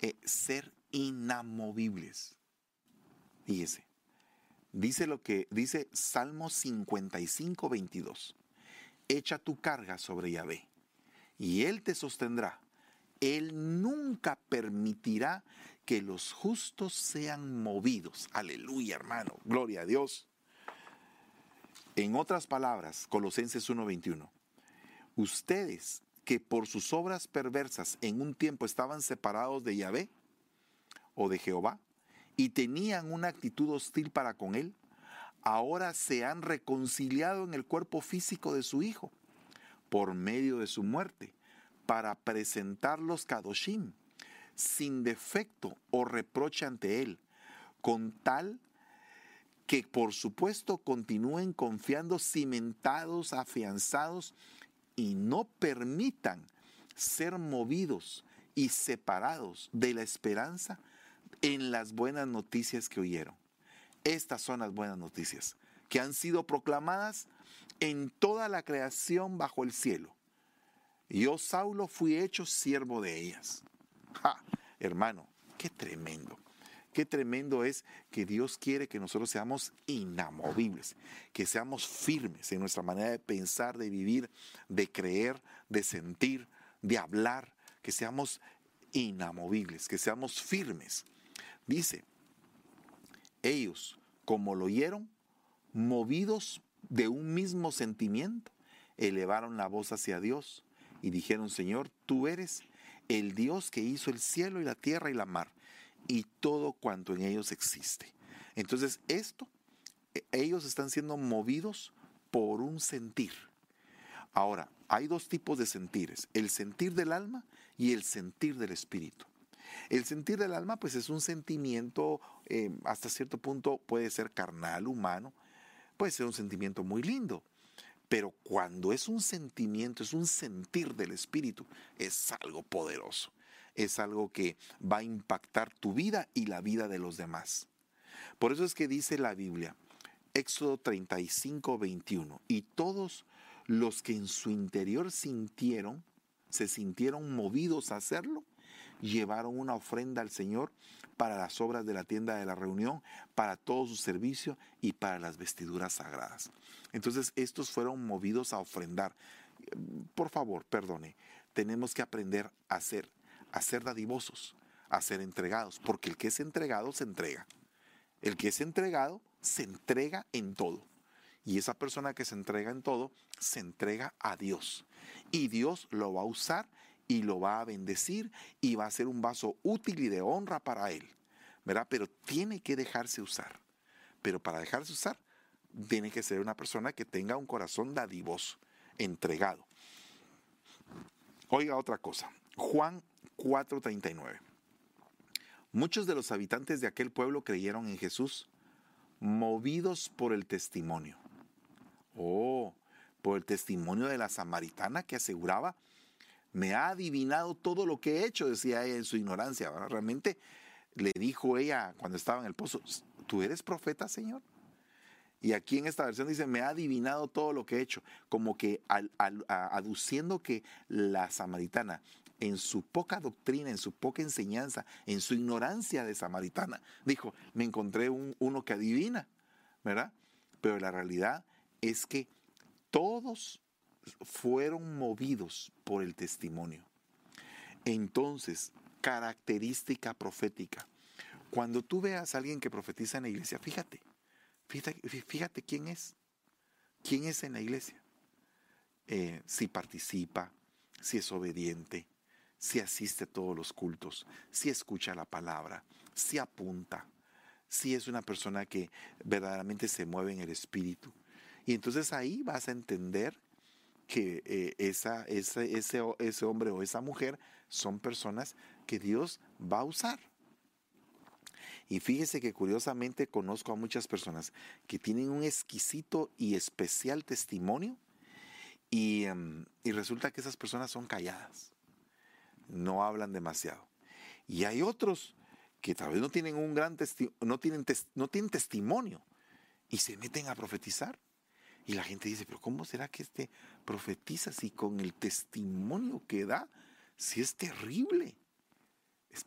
eh, ser inamovibles. Fíjese, dice lo que dice Salmo 55, 22. Echa tu carga sobre Yahvé y Él te sostendrá. Él nunca permitirá que los justos sean movidos. Aleluya, hermano. Gloria a Dios. En otras palabras, Colosenses 1:21, ustedes que por sus obras perversas en un tiempo estaban separados de Yahvé o de Jehová y tenían una actitud hostil para con él, ahora se han reconciliado en el cuerpo físico de su Hijo por medio de su muerte, para presentarlos Kadoshim, sin defecto o reproche ante Él, con tal que por supuesto continúen confiando cimentados, afianzados y no permitan ser movidos y separados de la esperanza en las buenas noticias que oyeron. Estas son las buenas noticias que han sido proclamadas en toda la creación bajo el cielo. Yo, Saulo, fui hecho siervo de ellas. hermano, qué tremendo. Qué tremendo es que Dios quiere que nosotros seamos inamovibles, que seamos firmes en nuestra manera de pensar, de vivir, de creer, de sentir, de hablar, que seamos inamovibles, que seamos firmes. Dice, ellos, como lo oyeron, movidos de un mismo sentimiento, elevaron la voz hacia Dios y dijeron, Señor, tú eres el Dios que hizo el cielo y la tierra y la mar y todo cuanto en ellos existe. Entonces, esto, e, ellos están siendo movidos por un sentir. Ahora, hay dos tipos de sentires, el sentir del alma y el sentir del espíritu. El sentir del alma, pues es un sentimiento, eh, hasta cierto punto puede ser carnal, humano, puede ser un sentimiento muy lindo, pero cuando es un sentimiento, es un sentir del espíritu, es algo poderoso es algo que va a impactar tu vida y la vida de los demás. Por eso es que dice la Biblia, Éxodo 35, 21, y todos los que en su interior sintieron, se sintieron movidos a hacerlo, llevaron una ofrenda al Señor para las obras de la tienda de la reunión, para todo su servicio y para las vestiduras sagradas. Entonces estos fueron movidos a ofrendar. Por favor, perdone, tenemos que aprender a hacer a ser dadivosos, a ser entregados, porque el que es entregado se entrega. El que es entregado se entrega en todo. Y esa persona que se entrega en todo, se entrega a Dios. Y Dios lo va a usar y lo va a bendecir y va a ser un vaso útil y de honra para Él. ¿Verdad? Pero tiene que dejarse usar. Pero para dejarse usar, tiene que ser una persona que tenga un corazón dadivoso, entregado. Oiga otra cosa. Juan 4:39. Muchos de los habitantes de aquel pueblo creyeron en Jesús, movidos por el testimonio. Oh, por el testimonio de la samaritana que aseguraba, me ha adivinado todo lo que he hecho, decía ella en su ignorancia. Realmente le dijo ella cuando estaba en el pozo, ¿tú eres profeta, Señor? Y aquí en esta versión dice, me ha adivinado todo lo que he hecho, como que aduciendo que la samaritana en su poca doctrina, en su poca enseñanza, en su ignorancia de samaritana, dijo, me encontré un, uno que adivina, ¿verdad? Pero la realidad es que todos fueron movidos por el testimonio. Entonces, característica profética. Cuando tú veas a alguien que profetiza en la iglesia, fíjate, fíjate, fíjate quién es. ¿Quién es en la iglesia? Eh, si participa, si es obediente, si asiste a todos los cultos, si escucha la palabra, si apunta, si es una persona que verdaderamente se mueve en el espíritu. Y entonces ahí vas a entender que eh, esa, ese, ese hombre o esa mujer son personas que Dios va a usar. Y fíjese que curiosamente conozco a muchas personas que tienen un exquisito y especial testimonio y, em, y resulta que esas personas son calladas no hablan demasiado. Y hay otros que tal vez no tienen un gran no tienen, no tienen testimonio, y se meten a profetizar. Y la gente dice, pero ¿cómo será que este profetiza si con el testimonio que da, si es terrible?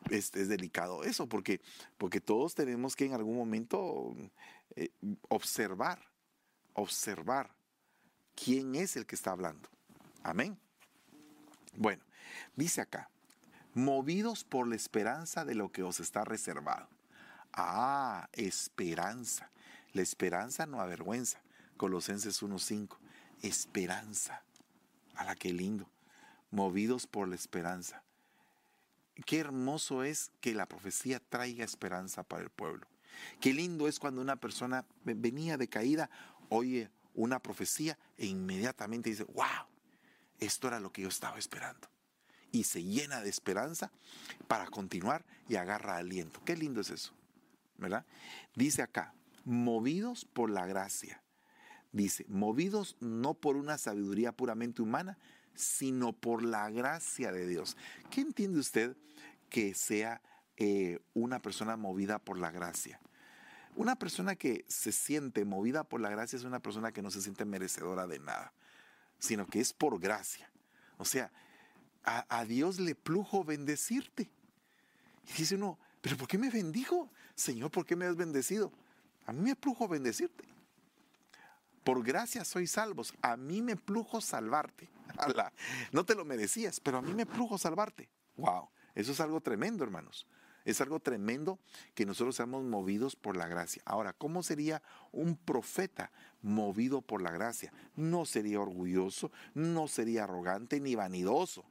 Es, delicado eso, porque, porque todos tenemos que en algún momento eh, observar, observar quién es el que está hablando. Amén. Bueno, dice acá, movidos por la esperanza de lo que os está reservado. Ah, esperanza. La esperanza no avergüenza. Colosenses 1.5. Esperanza. A la que lindo. Movidos por la esperanza. Qué hermoso es que la profecía traiga esperanza para el pueblo. Qué lindo es cuando una persona venía de caída, oye una profecía e inmediatamente dice, wow, esto era lo que yo estaba esperando. Y se llena de esperanza para continuar y agarra aliento. Qué lindo es eso. ¿Verdad? Dice acá, movidos por la gracia. Dice, movidos no por una sabiduría puramente humana, sino por la gracia de Dios. ¿Qué entiende usted que sea eh, una persona movida por la gracia? Una persona que se siente movida por la gracia es una persona que no se siente merecedora de nada, sino que es por gracia. O sea, a, Dios le plujo bendecirte. Y dice uno, pero ¿por qué me bendijo? Señor, ¿por qué me has bendecido? A mí me plujo bendecirte. Por gracia soy salvos. A mí me plujo salvarte. No te lo merecías, pero a mí me plujo salvarte. Wow, eso es algo tremendo, hermanos. Es algo tremendo que nosotros seamos movidos por la gracia. Ahora, ¿cómo sería un profeta movido por la gracia? No sería orgulloso, no sería arrogante ni vanidoso.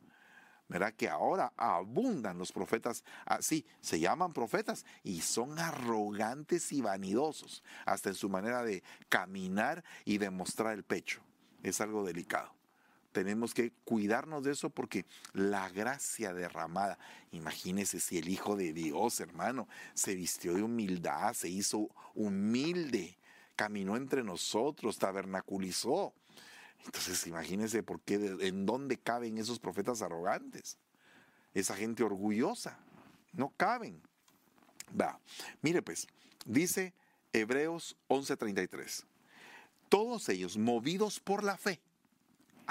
¿Verdad? Que ahora abundan los profetas así, se llaman profetas y son arrogantes y vanidosos, hasta en su manera de caminar y de mostrar el pecho. Es algo delicado. Tenemos que cuidarnos de eso porque la gracia derramada, imagínese si el Hijo de Dios, hermano, se vistió de humildad, se hizo humilde, caminó entre nosotros, tabernaculizó entonces imagínense por qué, en dónde caben esos profetas arrogantes, esa gente orgullosa, no caben. Va, mire pues, dice Hebreos 11:33, todos ellos movidos por la fe,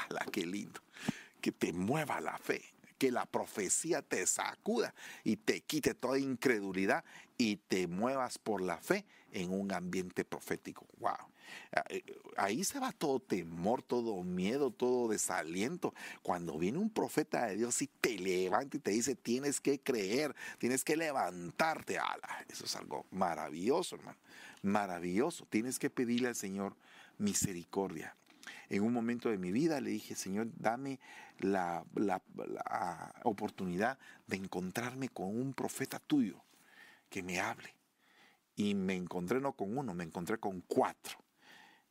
la que lindo! Que te mueva la fe, que la profecía te sacuda y te quite toda incredulidad y te muevas por la fe en un ambiente profético. ¡Wow! Ah, eh, ahí se va todo temor, todo miedo, todo desaliento. Cuando viene un profeta de Dios y te levanta y te dice, tienes que creer, tienes que levantarte. ¡Ala! Eso es algo maravilloso, hermano. Maravilloso. Tienes que pedirle al Señor misericordia. En un momento de mi vida le dije, Señor, dame la, oportunidad de encontrarme con un profeta tuyo que me hable. Y me encontré no con uno, me encontré con cuatro.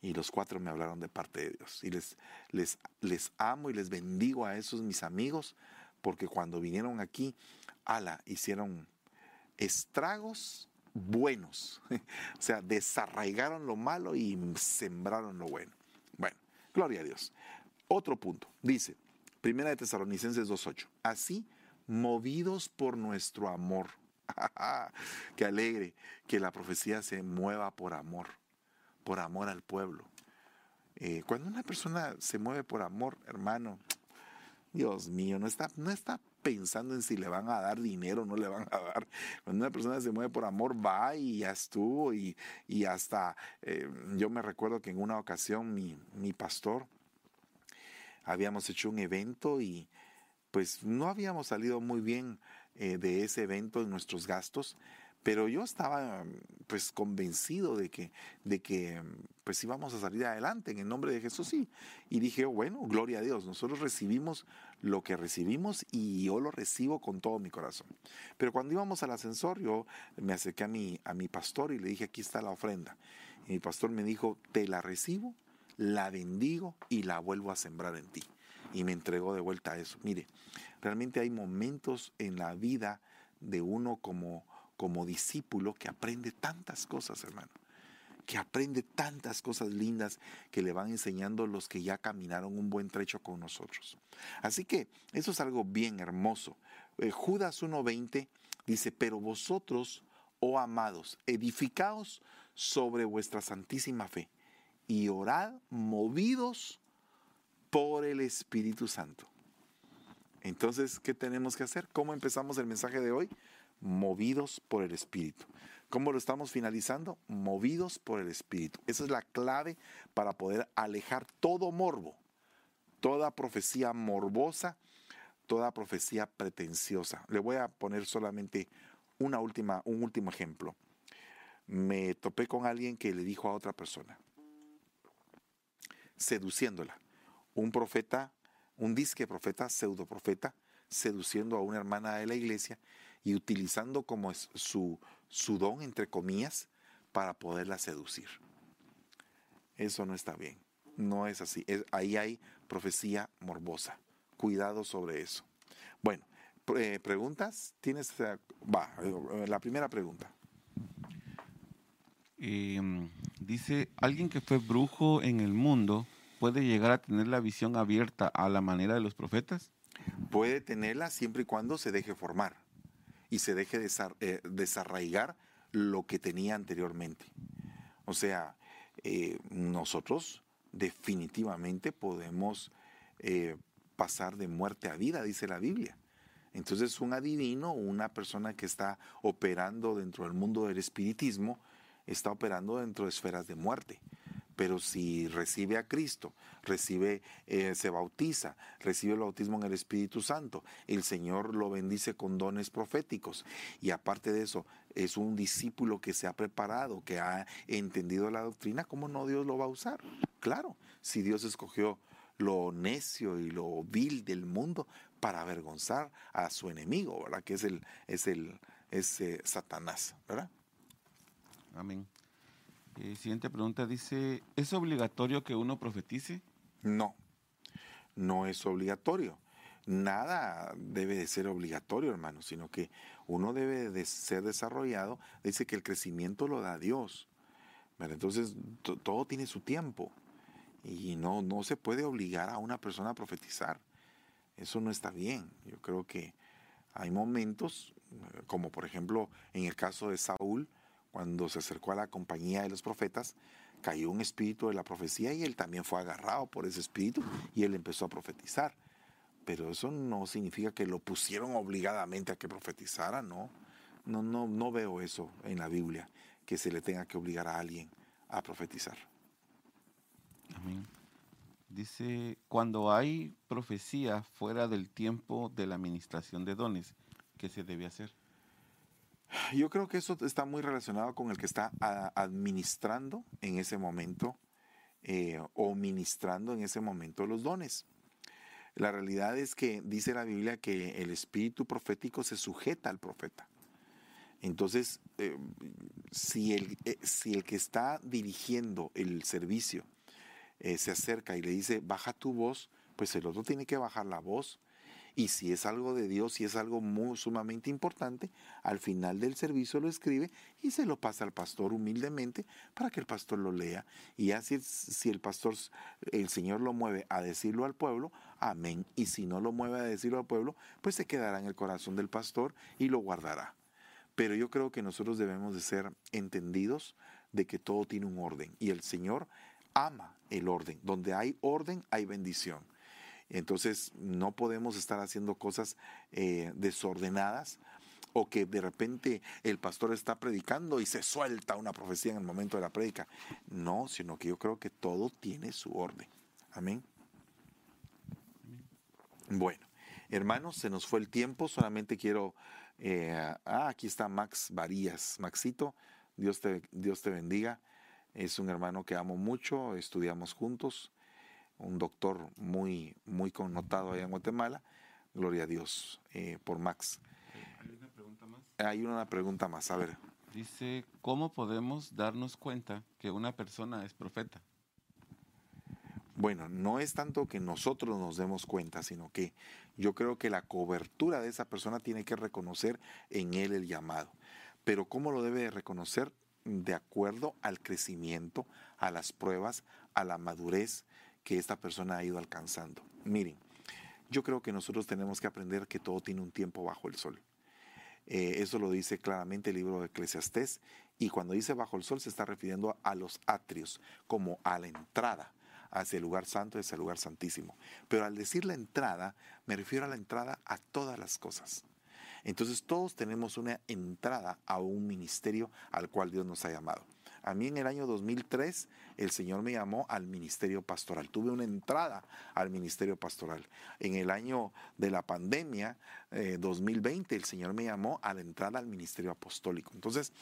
Y los cuatro me hablaron de parte de Dios. Y les, les amo y les bendigo a esos mis amigos, porque cuando vinieron aquí, ala, hicieron estragos buenos. o sea, desarraigaron lo malo y sembraron lo bueno. Gloria a Dios. Otro punto. Dice, Primera de Tesalonicenses 2.8. Así, movidos por nuestro amor Qué alegre que la profecía se mueva por amor, por amor al pueblo. Eh, cuando una persona se mueve por amor, hermano, Dios mío, no está, no está pensando en si le van a dar dinero o no le van a dar. Cuando una persona se mueve por amor, va y ya estuvo. Y, hasta, eh, yo me recuerdo que en una ocasión mi, mi pastor, habíamos hecho un evento y pues no habíamos salido muy bien eh, de ese evento en nuestros gastos, pero yo estaba pues convencido de que, de que pues íbamos a salir adelante en el nombre de Jesús sí. y dije, bueno, gloria a Dios, nosotros recibimos lo que recibimos y yo lo recibo con todo mi corazón. Pero cuando íbamos al ascensor, yo me acerqué a mi, a mi pastor y le dije, aquí está la ofrenda. Y mi pastor me dijo, te la recibo, la bendigo y la vuelvo a sembrar en ti. Y me entregó de vuelta a eso. Mire, Realmente hay momentos en la vida de uno como, como discípulo que aprende tantas cosas, hermano que aprende tantas cosas lindas que le van enseñando los que ya caminaron un buen trecho con nosotros. Así que eso es algo bien hermoso. Eh, Judas 1.20 dice, pero vosotros oh amados, edificaos sobre vuestra santísima fe y orad movidos por el Espíritu Santo. Entonces, ¿qué tenemos que hacer? ¿Cómo empezamos el mensaje de hoy? Movidos por el Espíritu. ¿Cómo lo estamos finalizando? Movidos por el Espíritu. Esa es la clave para poder alejar todo morbo, toda profecía morbosa, toda profecía pretenciosa. Le voy a poner solamente una última, un último ejemplo. Me topé con alguien que le dijo a otra persona, seduciéndola, un profeta, un disque profeta, pseudo profeta, seduciendo a una hermana de la iglesia y utilizando como su, su don, entre comillas, para poderla seducir. Eso no está bien. No es así. ahí hay profecía morbosa. Cuidado sobre eso. Bueno, eh, preguntas. Tienes. Eh, va, eh, la primera pregunta. Em, dice: Alguien que fue brujo en el mundo puede llegar a tener la visión abierta a la manera de los profetas. Puede tenerla siempre y cuando se deje formar y se deje desarraigar lo que tenía anteriormente. O sea, eh, nosotros definitivamente podemos eh, pasar de muerte a vida, dice la Biblia. Entonces un adivino, una persona que está operando dentro del mundo del espiritismo, está operando dentro de esferas de muerte. Pero si recibe a Cristo, recibe, eh, se bautiza, recibe el bautismo en el Espíritu Santo, el Señor lo bendice con dones proféticos. Y aparte de eso, es un discípulo que se ha preparado, que ha entendido la doctrina, ¿cómo no Dios lo va a usar? Claro, si Dios escogió lo necio y lo vil del mundo para avergonzar a su enemigo, ¿verdad? Que es el, es el, es eh, Satanás, ¿verdad? Amén. Eh, siguiente pregunta dice, ¿es obligatorio que uno profetice? No, no es obligatorio. Nada debe de ser obligatorio, hermano, sino que uno debe de ser desarrollado. Dice que el crecimiento lo da Dios. Entonces, todo tiene su tiempo. Y no, no se puede obligar a una persona a profetizar. Eso no está bien. Yo creo que hay momentos, como por ejemplo en el caso de Saúl, cuando se acercó a la compañía de los profetas, cayó un espíritu de la profecía y él también fue agarrado por ese espíritu y él empezó a profetizar. Pero eso no significa que lo pusieron obligadamente a que profetizara, no. No, no, no veo eso en la Biblia, que se le tenga que obligar a alguien a profetizar. Amén. Dice, cuando hay profecía fuera del tiempo de la administración de dones, ¿qué se debe hacer? Yo creo que eso está muy relacionado con el que está administrando en ese momento eh, o ministrando en ese momento los dones. La realidad es que dice la Biblia que el espíritu profético se sujeta al profeta. Entonces, eh, si, el, eh, si, el, que está dirigiendo el servicio se acerca y le dice, baja tu voz, pues el otro tiene que bajar la voz y si es algo de Dios, si es algo muy sumamente importante, al final del servicio lo escribe y se lo pasa al pastor humildemente para que el pastor lo lea. Y así si el pastor, el Señor lo mueve a decirlo al pueblo, amén. Y si no lo mueve a decirlo al pueblo, pues se quedará en el corazón del pastor y lo guardará. Pero yo creo que nosotros debemos de ser entendidos de que todo tiene un orden y el Señor ama el orden. Donde hay orden hay bendición. Entonces no podemos estar haciendo cosas eh, desordenadas o que de repente el pastor está predicando y se suelta una profecía en el momento de la prédica. No, sino que yo creo que todo tiene su orden. Amén. Bueno, hermanos, se nos fue el tiempo. Solamente quiero... Eh, ah, aquí está Max Varías. Maxito, Dios te, Dios te bendiga. Es un hermano que amo mucho, estudiamos juntos un doctor muy, muy connotado allá en Guatemala. Gloria a Dios eh, por Max. ¿Hay una pregunta más? Hay una pregunta más, a ver. Dice, ¿cómo podemos darnos cuenta que una persona es profeta? Bueno, no es tanto que nosotros nos demos cuenta, sino que yo creo que la cobertura de esa persona tiene que reconocer en él el llamado. Pero ¿cómo lo debe reconocer? De acuerdo al crecimiento, a las pruebas, a la madurez que esta persona ha ido alcanzando. Miren, yo creo que nosotros tenemos que aprender que todo tiene un tiempo bajo el sol. Eh, eso lo dice claramente el libro de Eclesiastés. Y cuando dice bajo el sol se está refiriendo a los atrios, como a la entrada hacia el lugar santo, hacia el lugar santísimo. Pero al decir la entrada, me refiero a la entrada a todas las cosas. Entonces todos tenemos una entrada a un ministerio al cual Dios nos ha llamado. A mí en el año 2003 el Señor me llamó al ministerio pastoral. Tuve una entrada al ministerio pastoral. En el año de la pandemia, 2020, eh, el Señor me llamó a la entrada al ministerio apostólico. Entonces,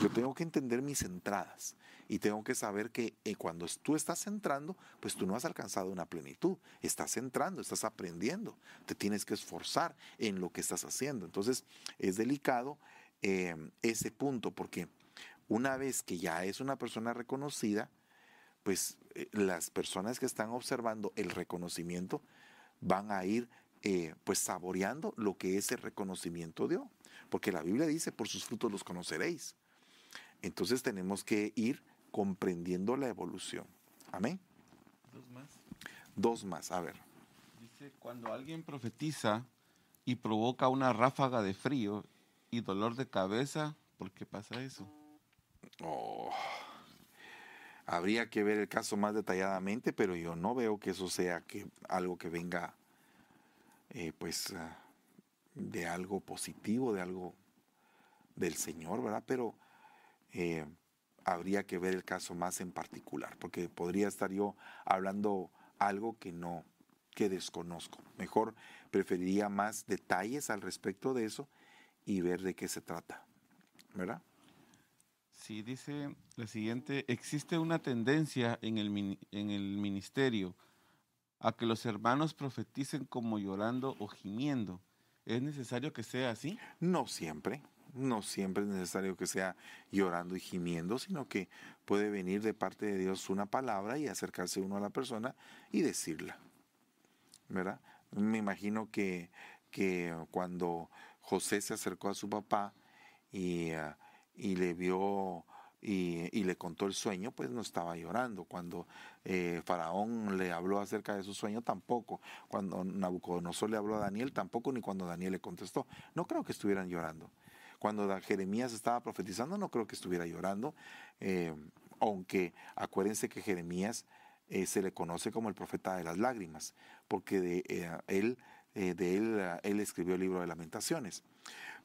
yo tengo que entender mis entradas y tengo que saber que eh, cuando tú estás entrando, pues tú no has alcanzado una plenitud. Estás entrando, estás aprendiendo. Te tienes que esforzar en lo que estás haciendo. Entonces, es delicado eh, ese punto porque una vez que ya es una persona reconocida, pues eh, las personas que están observando el reconocimiento van a ir eh, pues saboreando lo que ese reconocimiento dio. Porque la Biblia dice, por sus frutos los conoceréis. Entonces tenemos que ir comprendiendo la evolución. Amén. Dos más. Dos más, a ver. Dice, cuando alguien profetiza y provoca una ráfaga de frío y dolor de cabeza, ¿por qué pasa eso? Oh, habría que ver el caso más detalladamente, pero yo no veo que eso sea que algo que venga, eh, pues, ah, de algo positivo, de algo del Señor, ¿verdad? Pero eh, habría que ver el caso más en particular, porque podría estar yo hablando algo que no, que desconozco. Mejor preferiría más detalles al respecto de eso y ver de qué se trata, ¿verdad? Sí, dice la siguiente, existe una tendencia en el, en el ministerio a que los hermanos profeticen como llorando o gimiendo. ¿Es necesario que sea así? No siempre, no siempre es necesario que sea llorando y gimiendo, sino que puede venir de parte de Dios una palabra y acercarse uno a la persona y decirla. ¿Verdad? Me imagino que, que cuando José se acercó a su papá y... Ah, y le vio y, le contó el sueño, pues no estaba llorando. Cuando eh, Faraón le habló acerca de su sueño, tampoco. Cuando Nabucodonosor le habló a Daniel, tampoco, ni cuando Daniel le contestó. No creo que estuvieran llorando. Cuando Jeremías estaba profetizando, no creo que estuviera llorando, eh, aunque acuérdense que Jeremías eh, se le conoce como el profeta de las lágrimas, porque de él, de él, él escribió el libro de lamentaciones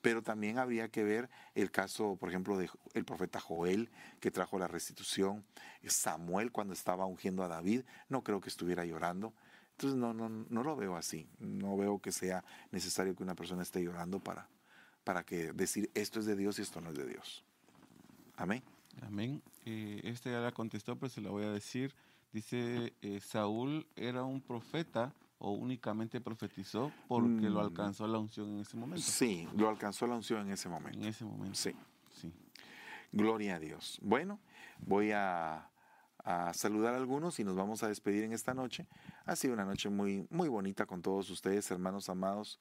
pero también habría que ver el caso, por ejemplo, del profeta Joel, que trajo la restitución, Samuel cuando estaba ungiendo a David, no creo que estuviera llorando. Entonces no, no, no lo veo así, no veo que sea necesario que una persona esté llorando para, para que decir esto es de Dios y esto no es de Dios. Amén. Amén. Eh, este ya la contestó, pero se la voy a decir. Dice, eh, Saúl era un profeta o únicamente profetizó porque lo mm. alcanzó la unción en ese momento? Sí, lo alcanzó la unción en ese momento. En ese momento. Sí. sí. Gloria a Dios. Bueno, voy a, saludar a algunos y nos vamos a despedir en esta noche. Ha sido una noche muy, muy bonita con todos ustedes, hermanos amados.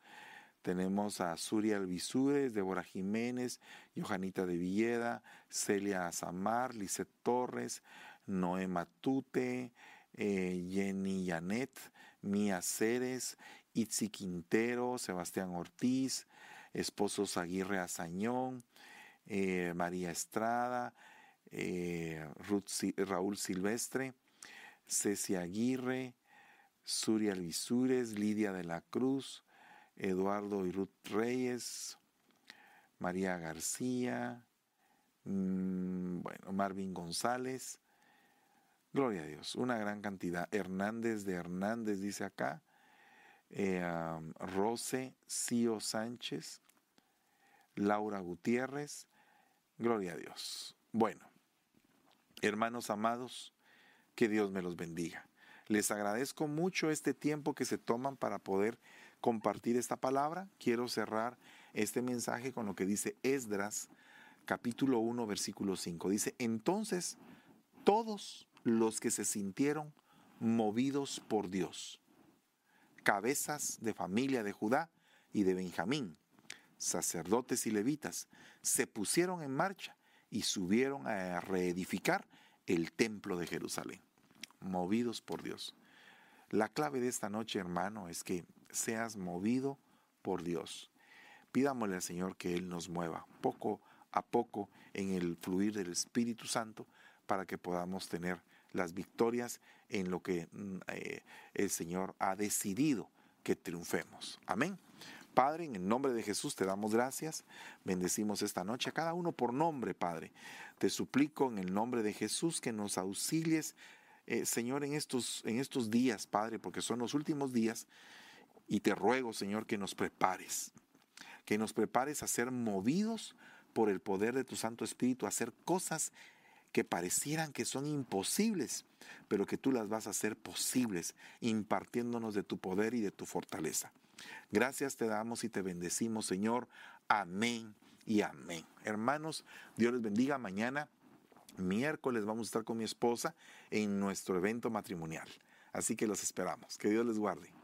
Tenemos a Suria Alvisures, Débora Jiménez, Johanita de Villeda, Celia Azamar, Lisette Torres, Noé Matute, eh, Jenny Janet, Mía Ceres, Itzi Quintero, Sebastián Ortiz, esposos Aguirre Azañón, eh, María Estrada, eh, Raúl Silvestre, Cecia Aguirre, Suria Alvisures, Lidia de la Cruz, Eduardo y Ruth Reyes, María García, mm, bueno, Marvin González, Gloria a Dios, una gran cantidad. Hernández de Hernández dice acá. Eh, Rose Cío Sánchez. Laura Gutiérrez. Gloria a Dios. Bueno, hermanos amados, que Dios me los bendiga. Les agradezco mucho este tiempo que se toman para poder compartir esta palabra. Quiero cerrar este mensaje con lo que dice Esdras, capítulo 1, versículo 5. Dice, entonces todos los que se sintieron movidos por Dios, cabezas de familia de Judá y de Benjamín, sacerdotes y levitas, se pusieron en marcha y subieron a reedificar el templo de Jerusalén, movidos por Dios. La clave de esta noche, hermano, es que seas movido por Dios. Pidámosle al Señor que Él nos mueva poco a poco en el fluir del Espíritu Santo para que podamos tener las victorias en lo que mm, eh, el Señor ha decidido que triunfemos. Amén. Padre, en el nombre de Jesús te damos gracias. Bendecimos esta noche a cada uno por nombre, Padre. Te suplico en el nombre de Jesús que nos auxilies, eh, Señor, en estos, en estos días, Padre, porque son los últimos días. Y te ruego, Señor, que nos prepares, que nos prepares a ser movidos por el poder de tu Santo Espíritu, a hacer cosas que parecieran que son imposibles, pero que tú las vas a hacer posibles, impartiéndonos de tu poder y de tu fortaleza. Gracias te damos y te bendecimos, Señor. Amén y amén. Hermanos, Dios les bendiga. Mañana, miércoles, vamos a estar con mi esposa en nuestro evento matrimonial. Así que los esperamos. Que Dios les guarde.